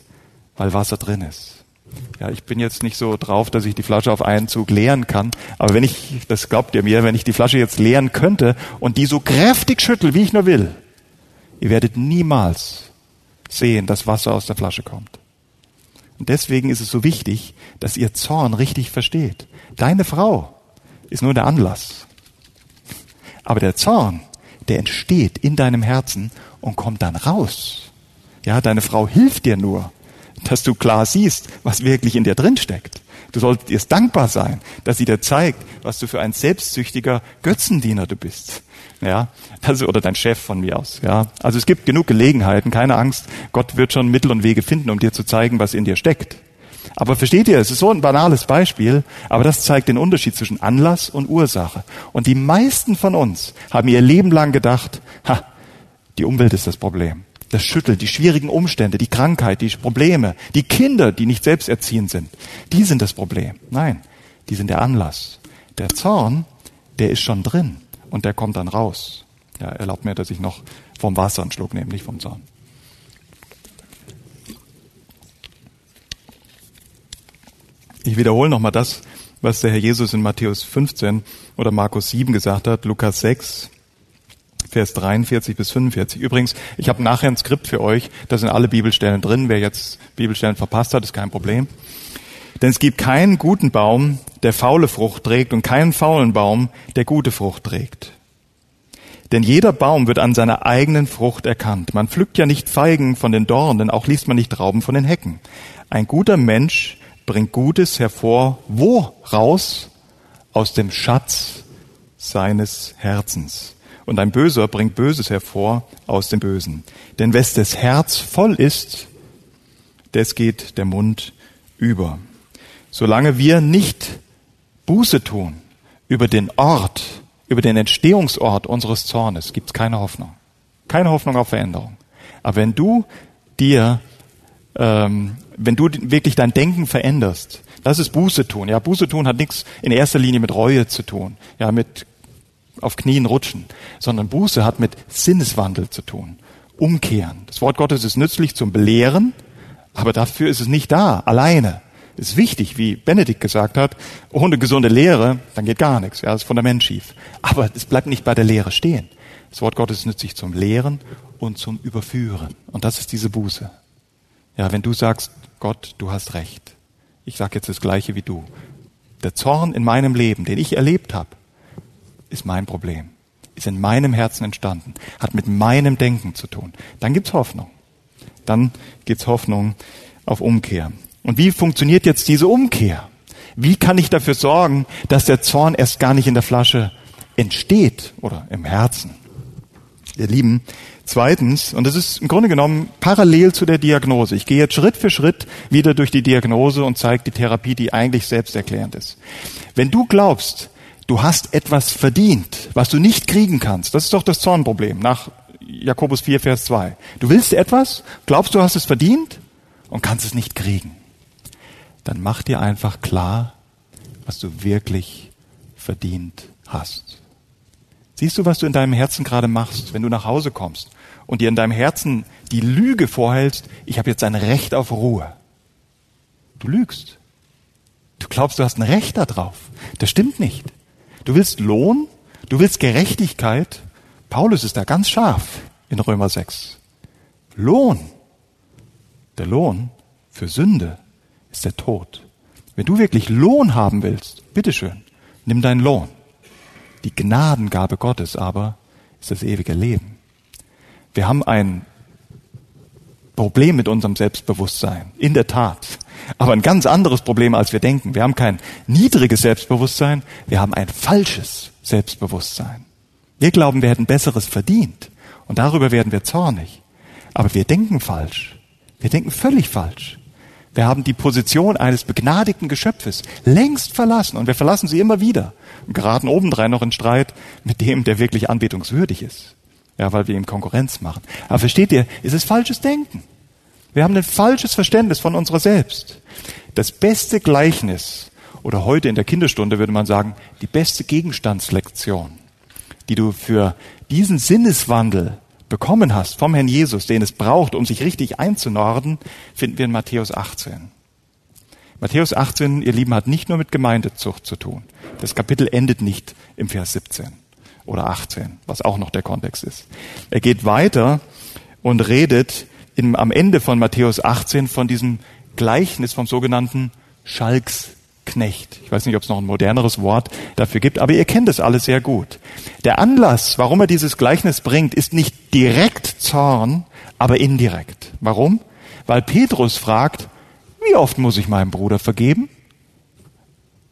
weil Wasser drin ist. Ja, ich bin jetzt nicht so drauf, dass ich die Flasche auf einen Zug leeren kann. Aber wenn ich, das glaubt ihr mir, wenn ich die Flasche jetzt leeren könnte und die so kräftig schüttel, wie ich nur will, ihr werdet niemals sehen, dass Wasser aus der Flasche kommt. Und deswegen ist es so wichtig, dass ihr Zorn richtig versteht. Deine Frau ist nur der Anlass. Aber der Zorn, der entsteht in deinem Herzen und kommt dann raus. Ja, deine Frau hilft dir nur, dass du klar siehst, was wirklich in dir drin steckt. Du solltest ihr dankbar sein, dass sie dir zeigt, was du für ein selbstsüchtiger Götzendiener du bist. Ja, also, oder dein Chef von mir aus. Ja, also es gibt genug Gelegenheiten, keine Angst. Gott wird schon Mittel und Wege finden, um dir zu zeigen, was in dir steckt. Aber versteht ihr, es ist so ein banales Beispiel, aber das zeigt den Unterschied zwischen Anlass und Ursache. Und die meisten von uns haben ihr Leben lang gedacht, ha, die Umwelt ist das Problem. Das schüttelt, die schwierigen Umstände, die Krankheit, die Probleme, die Kinder, die nicht selbst erziehend sind, die sind das Problem. Nein, die sind der Anlass. Der Zorn, der ist schon drin und der kommt dann raus. Ja, erlaubt mir, dass ich noch vom Wasser einen Schluck nehme, nicht vom Zorn. Ich wiederhole nochmal das, was der Herr Jesus in Matthäus 15 oder Markus 7 gesagt hat, Lukas 6, Vers 43 bis 45. Übrigens, ich habe nachher ein Skript für euch, da sind alle Bibelstellen drin. Wer jetzt Bibelstellen verpasst hat, ist kein Problem. Denn es gibt keinen guten Baum, der faule Frucht trägt und keinen faulen Baum, der gute Frucht trägt. Denn jeder Baum wird an seiner eigenen Frucht erkannt. Man pflückt ja nicht Feigen von den Dornen, auch liest man nicht Trauben von den Hecken. Ein guter Mensch bringt Gutes hervor, wo raus? Aus dem Schatz seines Herzens und ein Böser bringt Böses hervor aus dem Bösen. Denn wes das Herz voll ist, des geht der Mund über. Solange wir nicht Buße tun über den Ort, über den Entstehungsort unseres Zornes, gibt es keine Hoffnung. Keine Hoffnung auf Veränderung. Aber wenn du dir ähm, wenn du wirklich dein Denken veränderst, das ist Buße tun. Ja, Buße tun hat nichts in erster Linie mit Reue zu tun, ja, mit auf Knien rutschen, sondern Buße hat mit Sinneswandel zu tun. Umkehren. Das Wort Gottes ist nützlich zum Belehren, aber dafür ist es nicht da, alleine. Ist wichtig, wie Benedikt gesagt hat, ohne gesunde Lehre, dann geht gar nichts, ja, das Fundament schief. Aber es bleibt nicht bei der Lehre stehen. Das Wort Gottes ist nützlich zum Lehren und zum Überführen. Und das ist diese Buße. Ja, wenn du sagst, Gott, du hast recht. Ich sage jetzt das Gleiche wie du. Der Zorn in meinem Leben, den ich erlebt habe, ist mein Problem. Ist in meinem Herzen entstanden. Hat mit meinem Denken zu tun. Dann gibt's Hoffnung. Dann gibt's Hoffnung auf Umkehr. Und wie funktioniert jetzt diese Umkehr? Wie kann ich dafür sorgen, dass der Zorn erst gar nicht in der Flasche entsteht oder im Herzen? Ihr Lieben, Zweitens, und das ist im Grunde genommen parallel zu der Diagnose. Ich gehe jetzt Schritt für Schritt wieder durch die Diagnose und zeige die Therapie, die eigentlich selbsterklärend ist. Wenn du glaubst, du hast etwas verdient, was du nicht kriegen kannst, das ist doch das Zornproblem nach Jakobus 4, Vers 2. Du willst etwas, glaubst du hast es verdient und kannst es nicht kriegen. Dann mach dir einfach klar, was du wirklich verdient hast. Siehst du, was du in deinem Herzen gerade machst, wenn du nach Hause kommst und dir in deinem Herzen die Lüge vorhältst, ich habe jetzt ein Recht auf Ruhe. Du lügst. Du glaubst, du hast ein Recht darauf. Das stimmt nicht. Du willst Lohn, du willst Gerechtigkeit. Paulus ist da ganz scharf in Römer 6. Lohn. Der Lohn für Sünde ist der Tod. Wenn du wirklich Lohn haben willst, bitteschön, nimm deinen Lohn. Die Gnadengabe Gottes aber ist das ewige Leben. Wir haben ein Problem mit unserem Selbstbewusstsein. In der Tat. Aber ein ganz anderes Problem, als wir denken. Wir haben kein niedriges Selbstbewusstsein, wir haben ein falsches Selbstbewusstsein. Wir glauben, wir hätten Besseres verdient. Und darüber werden wir zornig. Aber wir denken falsch. Wir denken völlig falsch. Wir haben die Position eines begnadigten Geschöpfes längst verlassen und wir verlassen sie immer wieder und geraten obendrein noch in Streit mit dem, der wirklich anbetungswürdig ist. Ja, weil wir ihm Konkurrenz machen. Aber versteht ihr, es ist falsches Denken. Wir haben ein falsches Verständnis von unserer selbst. Das beste Gleichnis, oder heute in der Kinderstunde würde man sagen, die beste Gegenstandslektion, die du für diesen Sinneswandel bekommen hast vom Herrn Jesus, den es braucht, um sich richtig einzunorden, finden wir in Matthäus 18. Matthäus 18, ihr Lieben, hat nicht nur mit Gemeindezucht zu tun. Das Kapitel endet nicht im Vers 17 oder 18, was auch noch der Kontext ist. Er geht weiter und redet im, am Ende von Matthäus 18 von diesem Gleichnis vom sogenannten Schalksknecht. Ich weiß nicht, ob es noch ein moderneres Wort dafür gibt, aber ihr kennt es alles sehr gut. Der Anlass, warum er dieses Gleichnis bringt, ist nicht direkt Zorn, aber indirekt. Warum? Weil Petrus fragt, wie oft muss ich meinem Bruder vergeben?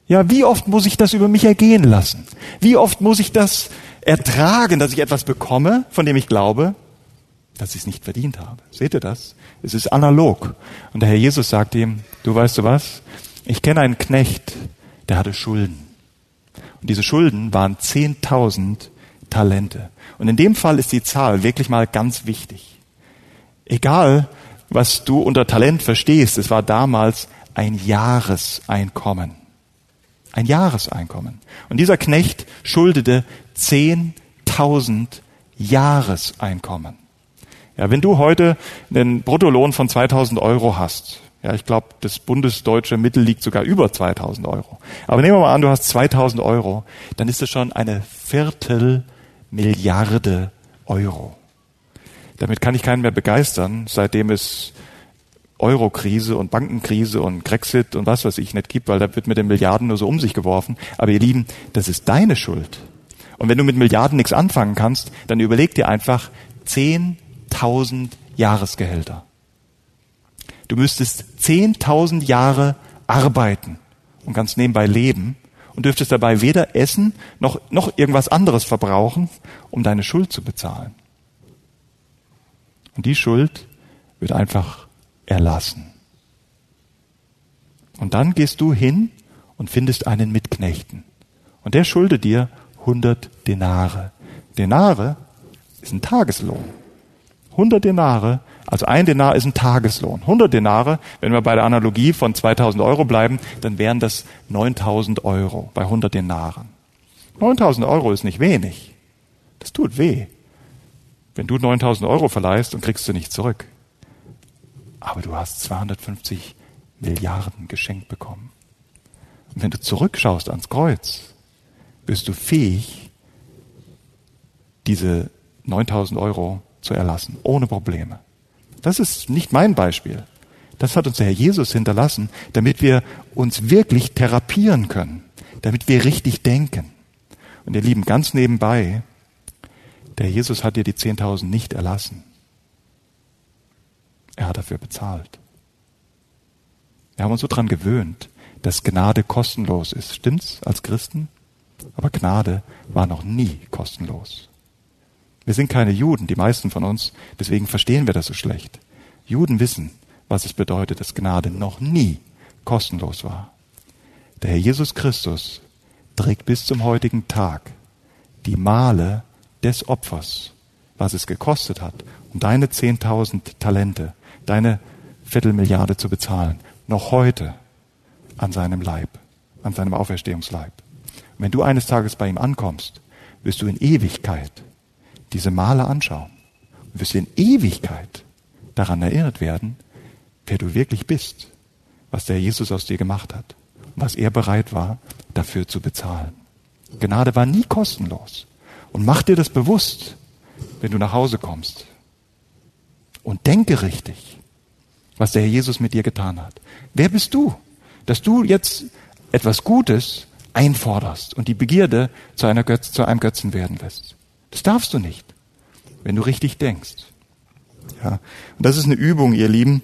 Ja, wie oft muss ich das über mich ergehen lassen? Wie oft muss ich das ertragen, dass ich etwas bekomme, von dem ich glaube, dass ich es nicht verdient habe? Seht ihr das? Es ist analog. Und der Herr Jesus sagt ihm, du weißt du was? Ich kenne einen Knecht, der hatte Schulden. Und diese Schulden waren 10.000 Talente. Und in dem Fall ist die Zahl wirklich mal ganz wichtig. Egal, was du unter Talent verstehst, es war damals ein Jahreseinkommen ein Jahreseinkommen. Und dieser Knecht schuldete 10.000 Jahreseinkommen. Ja, wenn du heute einen Bruttolohn von 2000 Euro hast, ja, ich glaube, das bundesdeutsche Mittel liegt sogar über 2000 Euro. Aber nehmen wir mal an, du hast 2000 Euro, dann ist das schon eine Viertelmilliarde Euro. Damit kann ich keinen mehr begeistern, seitdem es Eurokrise und Bankenkrise und Grexit und was weiß ich nicht gibt, weil da wird mit den Milliarden nur so um sich geworfen. Aber ihr Lieben, das ist deine Schuld. Und wenn du mit Milliarden nichts anfangen kannst, dann überleg dir einfach 10.000 Jahresgehälter. Du müsstest 10.000 Jahre arbeiten und ganz nebenbei leben und dürftest dabei weder essen noch, noch irgendwas anderes verbrauchen, um deine Schuld zu bezahlen. Und die Schuld wird einfach erlassen. Und dann gehst du hin und findest einen Mitknechten. Und der schuldet dir 100 Denare. Denare ist ein Tageslohn. 100 Denare, also ein Denar ist ein Tageslohn. 100 Denare, wenn wir bei der Analogie von 2000 Euro bleiben, dann wären das 9000 Euro bei 100 Denaren. 9000 Euro ist nicht wenig. Das tut weh. Wenn du 9000 Euro verleihst und kriegst du nicht zurück. Aber du hast 250 Milliarden geschenkt bekommen. Und wenn du zurückschaust ans Kreuz, bist du fähig, diese 9000 Euro zu erlassen, ohne Probleme. Das ist nicht mein Beispiel. Das hat uns der Herr Jesus hinterlassen, damit wir uns wirklich therapieren können, damit wir richtig denken. Und ihr Lieben, ganz nebenbei, der Jesus hat dir die 10.000 nicht erlassen. Er hat dafür bezahlt. Wir haben uns so dran gewöhnt, dass Gnade kostenlos ist. Stimmt's als Christen? Aber Gnade war noch nie kostenlos. Wir sind keine Juden, die meisten von uns, deswegen verstehen wir das so schlecht. Juden wissen, was es bedeutet, dass Gnade noch nie kostenlos war. Der Herr Jesus Christus trägt bis zum heutigen Tag die Male des Opfers, was es gekostet hat, um deine 10.000 Talente, deine Viertelmilliarde zu bezahlen, noch heute an seinem Leib, an seinem Auferstehungsleib. Und wenn du eines Tages bei ihm ankommst, wirst du in Ewigkeit diese Male anschauen und wirst in Ewigkeit daran erinnert werden, wer du wirklich bist, was der Jesus aus dir gemacht hat und was er bereit war, dafür zu bezahlen. Gnade war nie kostenlos. Und mach dir das bewusst, wenn du nach Hause kommst. Und denke richtig, was der Herr Jesus mit dir getan hat. Wer bist du, dass du jetzt etwas Gutes einforderst und die Begierde zu, Götz, zu einem Götzen werden lässt? Das darfst du nicht, wenn du richtig denkst. Ja, und das ist eine Übung, ihr Lieben.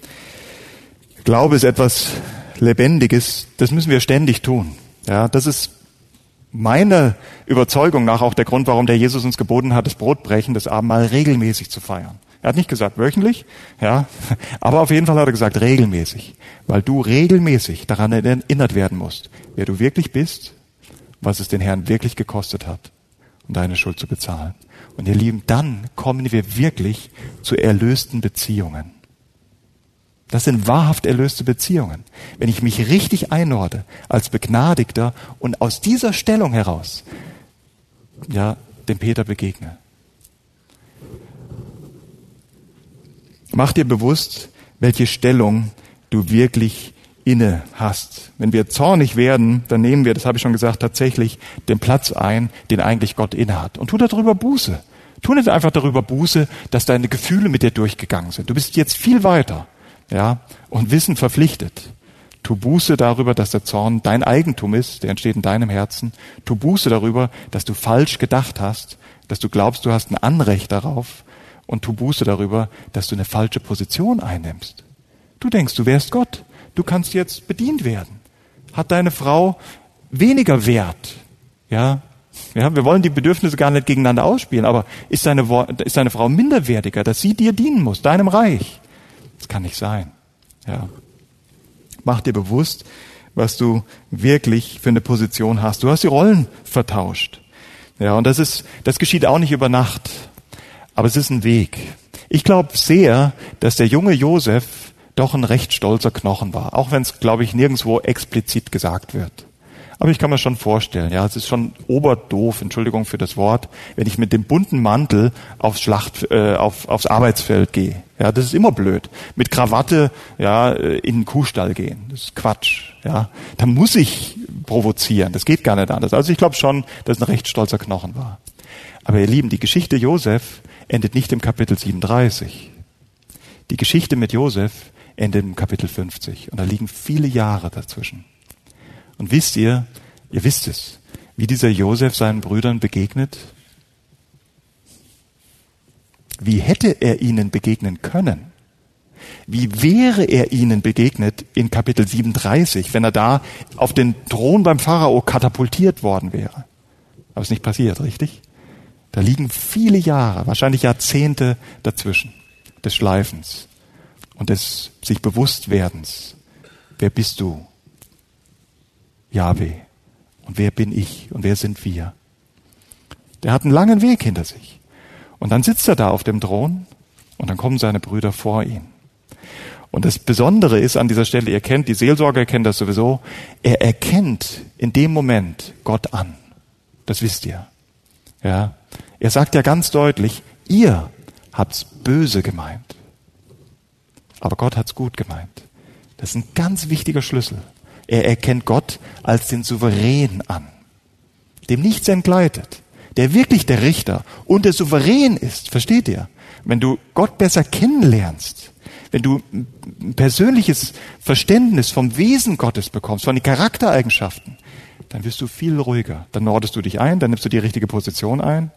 Glaube ist etwas Lebendiges. Das müssen wir ständig tun. Ja, das ist meiner Überzeugung nach auch der Grund, warum der Jesus uns geboten hat, das Brotbrechen, das Abendmahl regelmäßig zu feiern. Er hat nicht gesagt wöchentlich, ja, [LAUGHS] aber auf jeden Fall hat er gesagt regelmäßig, weil du regelmäßig daran erinnert werden musst, wer du wirklich bist, was es den Herrn wirklich gekostet hat, um deine Schuld zu bezahlen. Und ihr Lieben, dann kommen wir wirklich zu erlösten Beziehungen. Das sind wahrhaft erlöste Beziehungen. Wenn ich mich richtig einordne als Begnadigter und aus dieser Stellung heraus, ja, dem Peter begegne. Mach dir bewusst, welche Stellung du wirklich inne hast. Wenn wir zornig werden, dann nehmen wir, das habe ich schon gesagt, tatsächlich den Platz ein, den eigentlich Gott inne hat. Und tu darüber Buße. Tu nicht einfach darüber Buße, dass deine Gefühle mit dir durchgegangen sind. Du bist jetzt viel weiter ja, und Wissen verpflichtet. Tu Buße darüber, dass der Zorn dein Eigentum ist, der entsteht in deinem Herzen. Tu Buße darüber, dass du falsch gedacht hast, dass du glaubst, du hast ein Anrecht darauf. Und tu Buße darüber, dass du eine falsche Position einnimmst. Du denkst, du wärst Gott. Du kannst jetzt bedient werden. Hat deine Frau weniger Wert? Ja, ja, wir wollen die Bedürfnisse gar nicht gegeneinander ausspielen, aber ist deine, ist deine Frau minderwertiger, dass sie dir dienen muss, deinem Reich? Das kann nicht sein. Ja. Mach dir bewusst, was du wirklich für eine Position hast. Du hast die Rollen vertauscht. Ja, und das ist, das geschieht auch nicht über Nacht. Aber es ist ein Weg. Ich glaube sehr, dass der junge Josef doch ein recht stolzer Knochen war. Auch wenn es, glaube ich, nirgendwo explizit gesagt wird. Aber ich kann mir schon vorstellen, ja, es ist schon oberdoof, Entschuldigung für das Wort, wenn ich mit dem bunten Mantel aufs Schlacht, äh, auf, aufs Arbeitsfeld gehe. Ja, das ist immer blöd. Mit Krawatte, ja, äh, in den Kuhstall gehen. Das ist Quatsch. Ja, da muss ich provozieren. Das geht gar nicht anders. Also ich glaube schon, dass ein recht stolzer Knochen war. Aber ihr Lieben, die Geschichte Josef endet nicht im Kapitel 37. Die Geschichte mit Josef endet im Kapitel 50. Und da liegen viele Jahre dazwischen. Und wisst ihr, ihr wisst es, wie dieser Josef seinen Brüdern begegnet? Wie hätte er ihnen begegnen können? Wie wäre er ihnen begegnet in Kapitel 37, wenn er da auf den Thron beim Pharao katapultiert worden wäre? Aber es ist nicht passiert, richtig? Da liegen viele Jahre, wahrscheinlich Jahrzehnte dazwischen des Schleifens und des sich Bewusstwerdens. Wer bist du? Yahweh. Und wer bin ich und wer sind wir? Der hat einen langen Weg hinter sich. Und dann sitzt er da auf dem Thron Und dann kommen seine Brüder vor ihn. Und das Besondere ist an dieser Stelle, ihr kennt, die Seelsorger kennt das sowieso, er erkennt in dem Moment Gott an. Das wisst ihr. Ja. Er sagt ja ganz deutlich, ihr habt's böse gemeint. Aber Gott hat's gut gemeint. Das ist ein ganz wichtiger Schlüssel. Er erkennt Gott als den Souverän an, dem nichts entgleitet, der wirklich der Richter und der Souverän ist. Versteht ihr? Wenn du Gott besser kennenlernst, wenn du ein persönliches Verständnis vom Wesen Gottes bekommst, von den Charaktereigenschaften, dann wirst du viel ruhiger. Dann nordest du dich ein, dann nimmst du die richtige Position ein,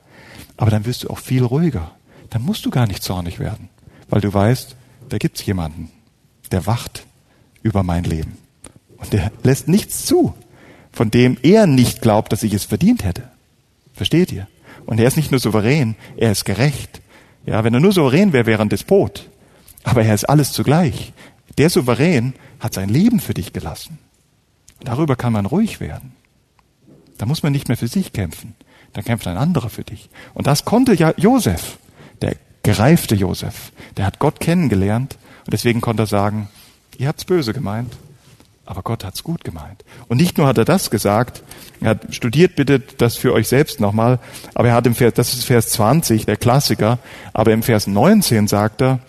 aber dann wirst du auch viel ruhiger. Dann musst du gar nicht zornig werden, weil du weißt, da gibt's jemanden, der wacht über mein Leben. Und der lässt nichts zu, von dem er nicht glaubt, dass ich es verdient hätte. Versteht ihr? Und er ist nicht nur souverän, er ist gerecht. Ja, wenn er nur souverän wäre, wäre er ein Despot. Aber er ist alles zugleich. Der Souverän hat sein Leben für dich gelassen. Darüber kann man ruhig werden. Da muss man nicht mehr für sich kämpfen. Da kämpft ein anderer für dich. Und das konnte ja Josef, der gereifte Josef. Der hat Gott kennengelernt und deswegen konnte er sagen, ihr habt's böse gemeint, aber Gott hat's gut gemeint. Und nicht nur hat er das gesagt, er hat studiert bitte das für euch selbst nochmal, aber er hat im Vers, das ist Vers 20, der Klassiker, aber im Vers 19 sagt er,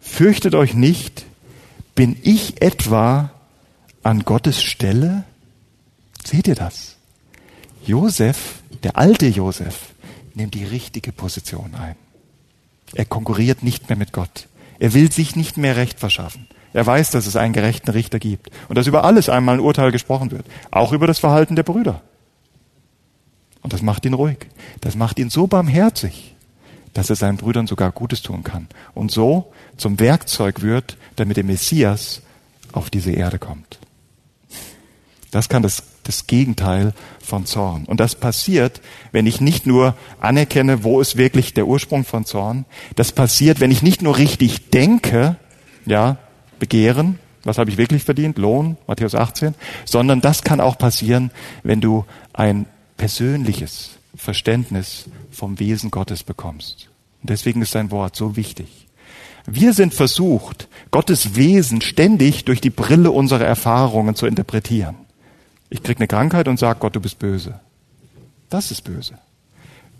fürchtet euch nicht, bin ich etwa an Gottes Stelle? Seht ihr das? Josef, der alte Josef, nimmt die richtige Position ein. Er konkurriert nicht mehr mit Gott. Er will sich nicht mehr Recht verschaffen. Er weiß, dass es einen gerechten Richter gibt und dass über alles einmal ein Urteil gesprochen wird, auch über das Verhalten der Brüder. Und das macht ihn ruhig. Das macht ihn so barmherzig, dass er seinen Brüdern sogar Gutes tun kann und so zum Werkzeug wird, damit der Messias auf diese Erde kommt. Das kann das, das Gegenteil von Zorn. Und das passiert, wenn ich nicht nur anerkenne, wo ist wirklich der Ursprung von Zorn. Das passiert, wenn ich nicht nur richtig denke, ja, Begehren, was habe ich wirklich verdient, Lohn, Matthäus 18, sondern das kann auch passieren, wenn du ein persönliches Verständnis vom Wesen Gottes bekommst. Und deswegen ist sein Wort so wichtig. Wir sind versucht, Gottes Wesen ständig durch die Brille unserer Erfahrungen zu interpretieren. Ich krieg eine Krankheit und sage, Gott, du bist böse. Das ist böse.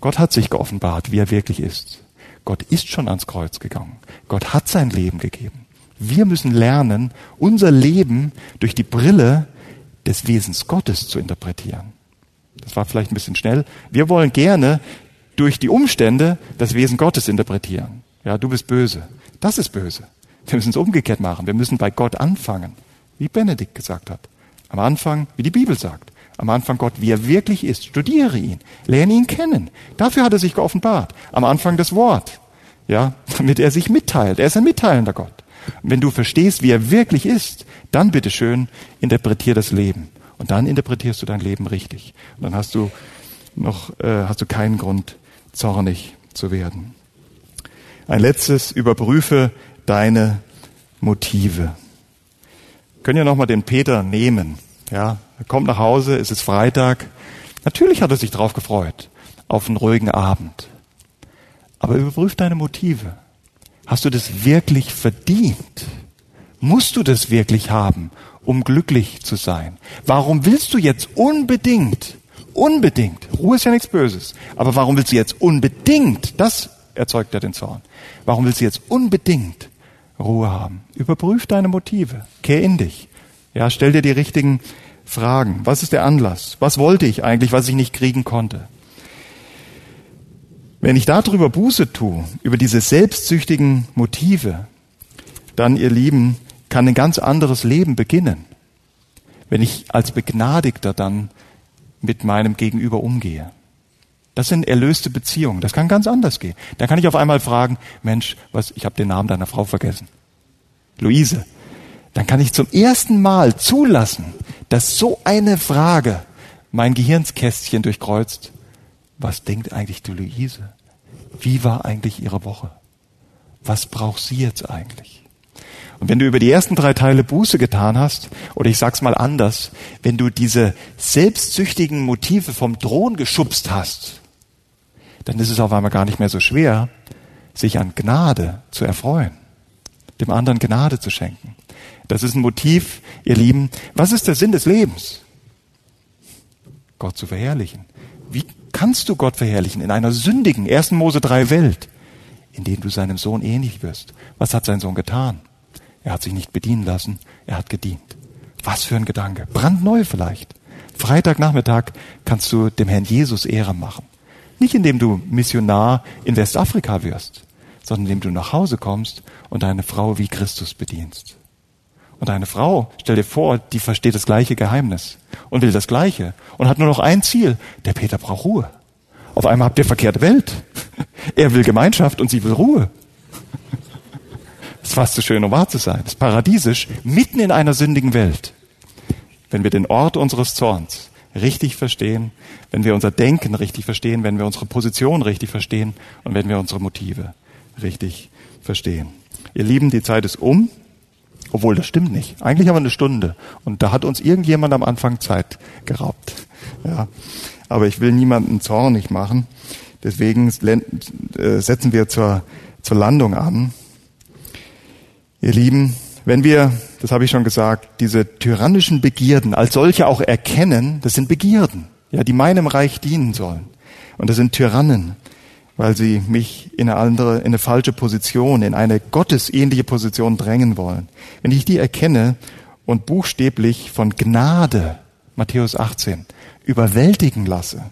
Gott hat sich geoffenbart, wie er wirklich ist. Gott ist schon ans Kreuz gegangen. Gott hat sein Leben gegeben. Wir müssen lernen, unser Leben durch die Brille des Wesens Gottes zu interpretieren. Das war vielleicht ein bisschen schnell. Wir wollen gerne durch die Umstände das Wesen Gottes interpretieren. Ja, du bist böse. Das ist böse. Wir müssen es umgekehrt machen. Wir müssen bei Gott anfangen, wie Benedikt gesagt hat. Am Anfang, wie die Bibel sagt. Am Anfang Gott, wie er wirklich ist. Studiere ihn. Lerne ihn kennen. Dafür hat er sich geoffenbart. Am Anfang das Wort. Ja, [LAUGHS] damit er sich mitteilt. Er ist ein mitteilender Gott. Und wenn du verstehst, wie er wirklich ist, dann bitteschön interpretier das Leben. Und dann interpretierst du dein Leben richtig. Und dann hast du noch, äh, hast du keinen Grund, zornig zu werden. Ein letztes, überprüfe deine Motive. Können ja nochmal den Peter nehmen. Ja, er kommt nach Hause, es ist Freitag. Natürlich hat er sich darauf gefreut, auf einen ruhigen Abend. Aber überprüf deine Motive. Hast du das wirklich verdient? Musst du das wirklich haben, um glücklich zu sein? Warum willst du jetzt unbedingt, unbedingt, Ruhe ist ja nichts Böses, aber warum willst du jetzt unbedingt, das erzeugt ja den Zorn, warum willst du jetzt unbedingt Ruhe haben? Überprüf deine Motive, kehr in dich. Ja, stell dir die richtigen Fragen. Was ist der Anlass? Was wollte ich eigentlich, was ich nicht kriegen konnte? Wenn ich darüber Buße tue, über diese selbstsüchtigen Motive, dann, ihr Lieben, kann ein ganz anderes Leben beginnen. Wenn ich als Begnadigter dann mit meinem Gegenüber umgehe. Das sind erlöste Beziehungen. Das kann ganz anders gehen. Da kann ich auf einmal fragen, Mensch, was, ich habe den Namen deiner Frau vergessen. Luise. Dann kann ich zum ersten Mal zulassen, dass so eine Frage mein Gehirnskästchen durchkreuzt was denkt eigentlich die Luise? Wie war eigentlich ihre Woche? Was braucht sie jetzt eigentlich? Und wenn du über die ersten drei Teile Buße getan hast, oder ich sag's mal anders, wenn du diese selbstsüchtigen Motive vom Thron geschubst hast, dann ist es auf einmal gar nicht mehr so schwer, sich an Gnade zu erfreuen, dem anderen Gnade zu schenken. Das ist ein Motiv, ihr Lieben. Was ist der Sinn des Lebens? Gott zu verherrlichen. Wie kannst du Gott verherrlichen in einer sündigen 1. Mose 3 Welt, in dem du seinem Sohn ähnlich wirst? Was hat sein Sohn getan? Er hat sich nicht bedienen lassen, er hat gedient. Was für ein Gedanke. Brandneu vielleicht. Freitagnachmittag kannst du dem Herrn Jesus Ehre machen. Nicht indem du Missionar in Westafrika wirst, sondern indem du nach Hause kommst und deine Frau wie Christus bedienst. Und eine Frau, stell dir vor, die versteht das gleiche Geheimnis und will das Gleiche und hat nur noch ein Ziel. Der Peter braucht Ruhe. Auf einmal habt ihr verkehrte Welt. [LAUGHS] Er will Gemeinschaft und sie will Ruhe. Das ist fast zu schön, um wahr zu sein. Das ist paradiesisch, mitten in einer sündigen Welt. Wenn wir den Ort unseres Zorns richtig verstehen, wenn wir unser Denken richtig verstehen, wenn wir unsere Position richtig verstehen und wenn wir unsere Motive richtig verstehen. Ihr Lieben, die Zeit ist um. Obwohl, das stimmt nicht. Eigentlich haben wir eine Stunde. Und da hat uns irgendjemand am Anfang Zeit geraubt. Ja. Aber ich will niemanden zornig machen. Deswegen äh, setzen wir zur, zur Landung an. Ihr Lieben, wenn wir, das habe ich schon gesagt, diese tyrannischen Begierden als solche auch erkennen, das sind Begierden, ja, die meinem Reich dienen sollen. Und das sind Tyrannen weil sie mich in eine andere, in eine falsche Position, in eine gottesähnliche Position drängen wollen. Wenn ich die erkenne und buchstäblich von Gnade, Matthäus 18, überwältigen lasse,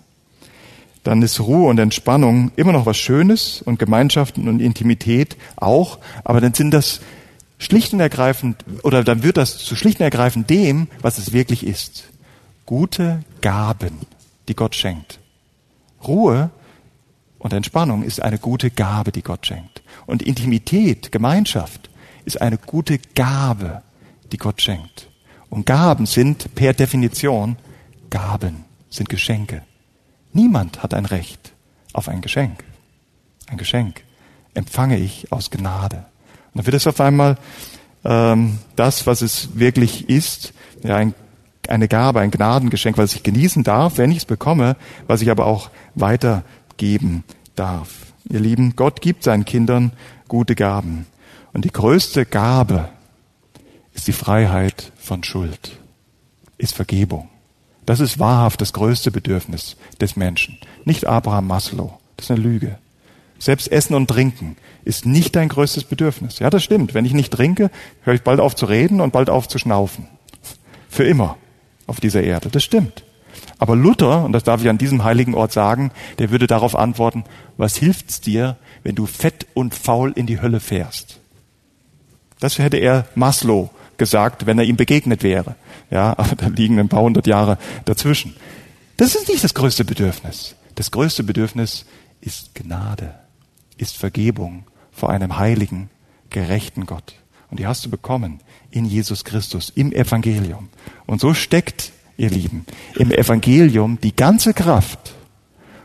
dann ist Ruhe und Entspannung immer noch was Schönes und Gemeinschaften und Intimität auch, aber dann sind das schlicht und ergreifend, oder dann wird das zu schlicht und ergreifend dem, was es wirklich ist. Gute Gaben, die Gott schenkt. Ruhe und Entspannung ist eine gute Gabe, die Gott schenkt. Und Intimität, Gemeinschaft ist eine gute Gabe, die Gott schenkt. Und Gaben sind per Definition Gaben, sind Geschenke. Niemand hat ein Recht auf ein Geschenk. Ein Geschenk empfange ich aus Gnade. Dann wird es auf einmal ähm, das, was es wirklich ist, ja, ein, eine Gabe, ein Gnadengeschenk, was ich genießen darf, wenn ich es bekomme, was ich aber auch weiter geben darf. Ihr Lieben, Gott gibt seinen Kindern gute Gaben. Und die größte Gabe ist die Freiheit von Schuld, ist Vergebung. Das ist wahrhaft das größte Bedürfnis des Menschen. Nicht Abraham Maslow. Das ist eine Lüge. Selbst Essen und Trinken ist nicht dein größtes Bedürfnis. Ja, das stimmt. Wenn ich nicht trinke, höre ich bald auf zu reden und bald auf zu schnaufen. Für immer auf dieser Erde. Das stimmt. Aber Luther, und das darf ich an diesem heiligen Ort sagen, der würde darauf antworten, was hilft's dir, wenn du fett und faul in die Hölle fährst? Das hätte er Maslow gesagt, wenn er ihm begegnet wäre. Ja, [LAUGHS] aber da liegen ein paar hundert Jahre dazwischen. Das ist nicht das größte Bedürfnis. Das größte Bedürfnis ist Gnade, ist Vergebung vor einem heiligen, gerechten Gott. Und die hast du bekommen in Jesus Christus, im Evangelium. Und so steckt ihr Lieben, im Evangelium die ganze Kraft,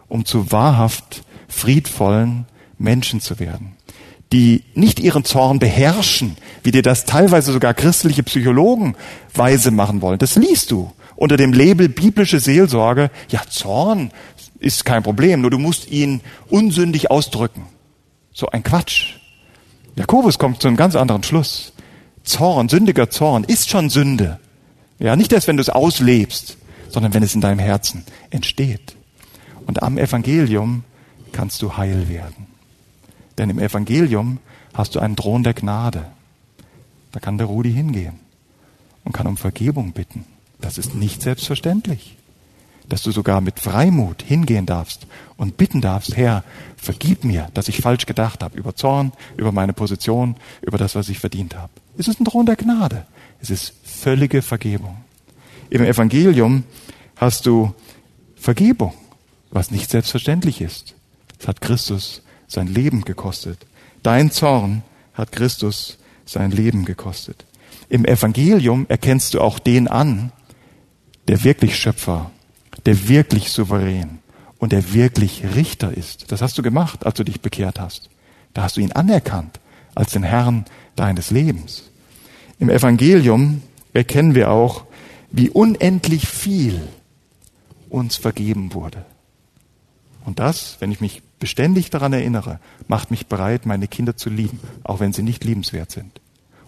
um zu wahrhaft friedvollen Menschen zu werden, die nicht ihren Zorn beherrschen, wie dir das teilweise sogar christliche Psychologen weise machen wollen. Das liest du unter dem Label biblische Seelsorge. Ja, Zorn ist kein Problem, nur du musst ihn unsündig ausdrücken. So ein Quatsch. Jakobus kommt zu einem ganz anderen Schluss. Zorn, sündiger Zorn ist schon Sünde. Ja, nicht erst, wenn du es auslebst, sondern wenn es in deinem Herzen entsteht. Und am Evangelium kannst du heil werden. Denn im Evangelium hast du einen Thron der Gnade. Da kann der Rudi hingehen und kann um Vergebung bitten. Das ist nicht selbstverständlich. Dass du sogar mit Freimut hingehen darfst und bitten darfst, Herr, vergib mir, dass ich falsch gedacht habe über Zorn, über meine Position, über das, was ich verdient habe. Es ist ein Thron der Gnade. Es ist völlige Vergebung. Im Evangelium hast du Vergebung, was nicht selbstverständlich ist. Es hat Christus sein Leben gekostet. Dein Zorn hat Christus sein Leben gekostet. Im Evangelium erkennst du auch den an, der wirklich Schöpfer, der wirklich souverän und der wirklich Richter ist. Das hast du gemacht, als du dich bekehrt hast. Da hast du ihn anerkannt als den Herrn deines Lebens. Im Evangelium erkennen wir auch, wie unendlich viel uns vergeben wurde. Und das, wenn ich mich beständig daran erinnere, macht mich bereit, meine Kinder zu lieben, auch wenn sie nicht liebenswert sind.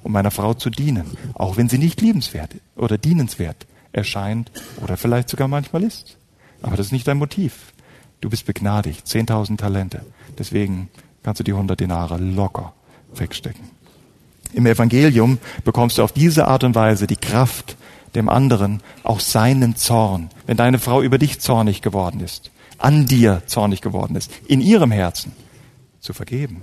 Und meiner Frau zu dienen, auch wenn sie nicht liebenswert oder dienenswert erscheint oder vielleicht sogar manchmal ist. Aber das ist nicht dein Motiv. Du bist begnadigt, 10.000 Talente. Deswegen kannst du die 100 Dinare locker wegstecken. Im Evangelium bekommst du auf diese Art und Weise die Kraft, dem anderen auch seinen Zorn, wenn deine Frau über dich zornig geworden ist, an dir zornig geworden ist, in ihrem Herzen zu vergeben.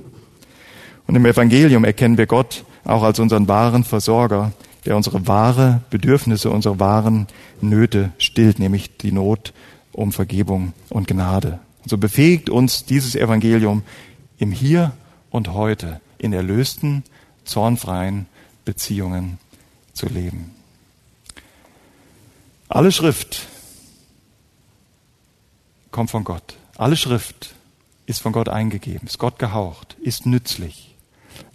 Und im Evangelium erkennen wir Gott auch als unseren wahren Versorger, der unsere wahre Bedürfnisse, unsere wahren Nöte stillt, nämlich die Not um Vergebung und Gnade. Und so befähigt uns dieses Evangelium im Hier und Heute in erlösten, zornfreien Beziehungen zu leben. Alle Schrift kommt von Gott. Alle Schrift ist von Gott eingegeben, ist Gott gehaucht, ist nützlich,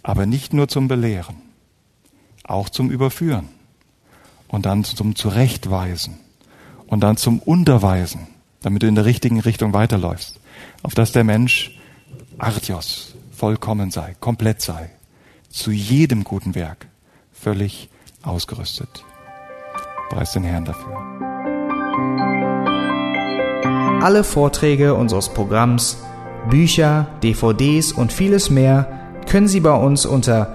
aber nicht nur zum Belehren, auch zum Überführen und dann zum Zurechtweisen und dann zum Unterweisen, damit du in der richtigen Richtung weiterläufst, auf dass der Mensch Artios vollkommen sei, komplett sei, zu jedem guten Werk völlig ausgerüstet. Preis den Herrn dafür. Alle Vorträge unseres Programms, Bücher, DVDs und vieles mehr können Sie bei uns unter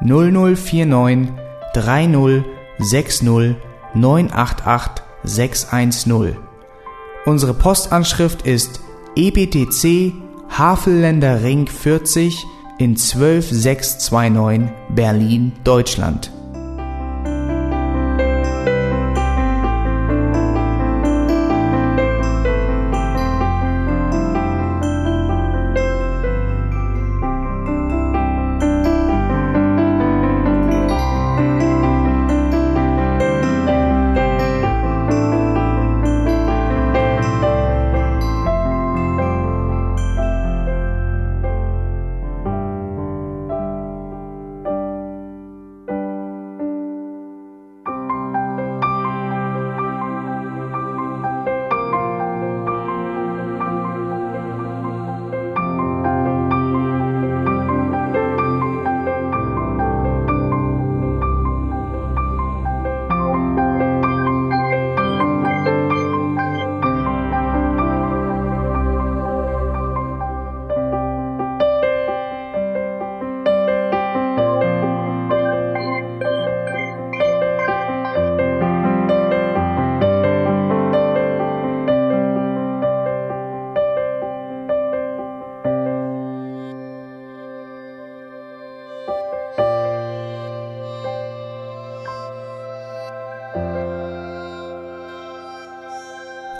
0049 30 60 988 610. Unsere Postanschrift ist EBTC Havelländer Ring 40 in 12629 Berlin, Deutschland.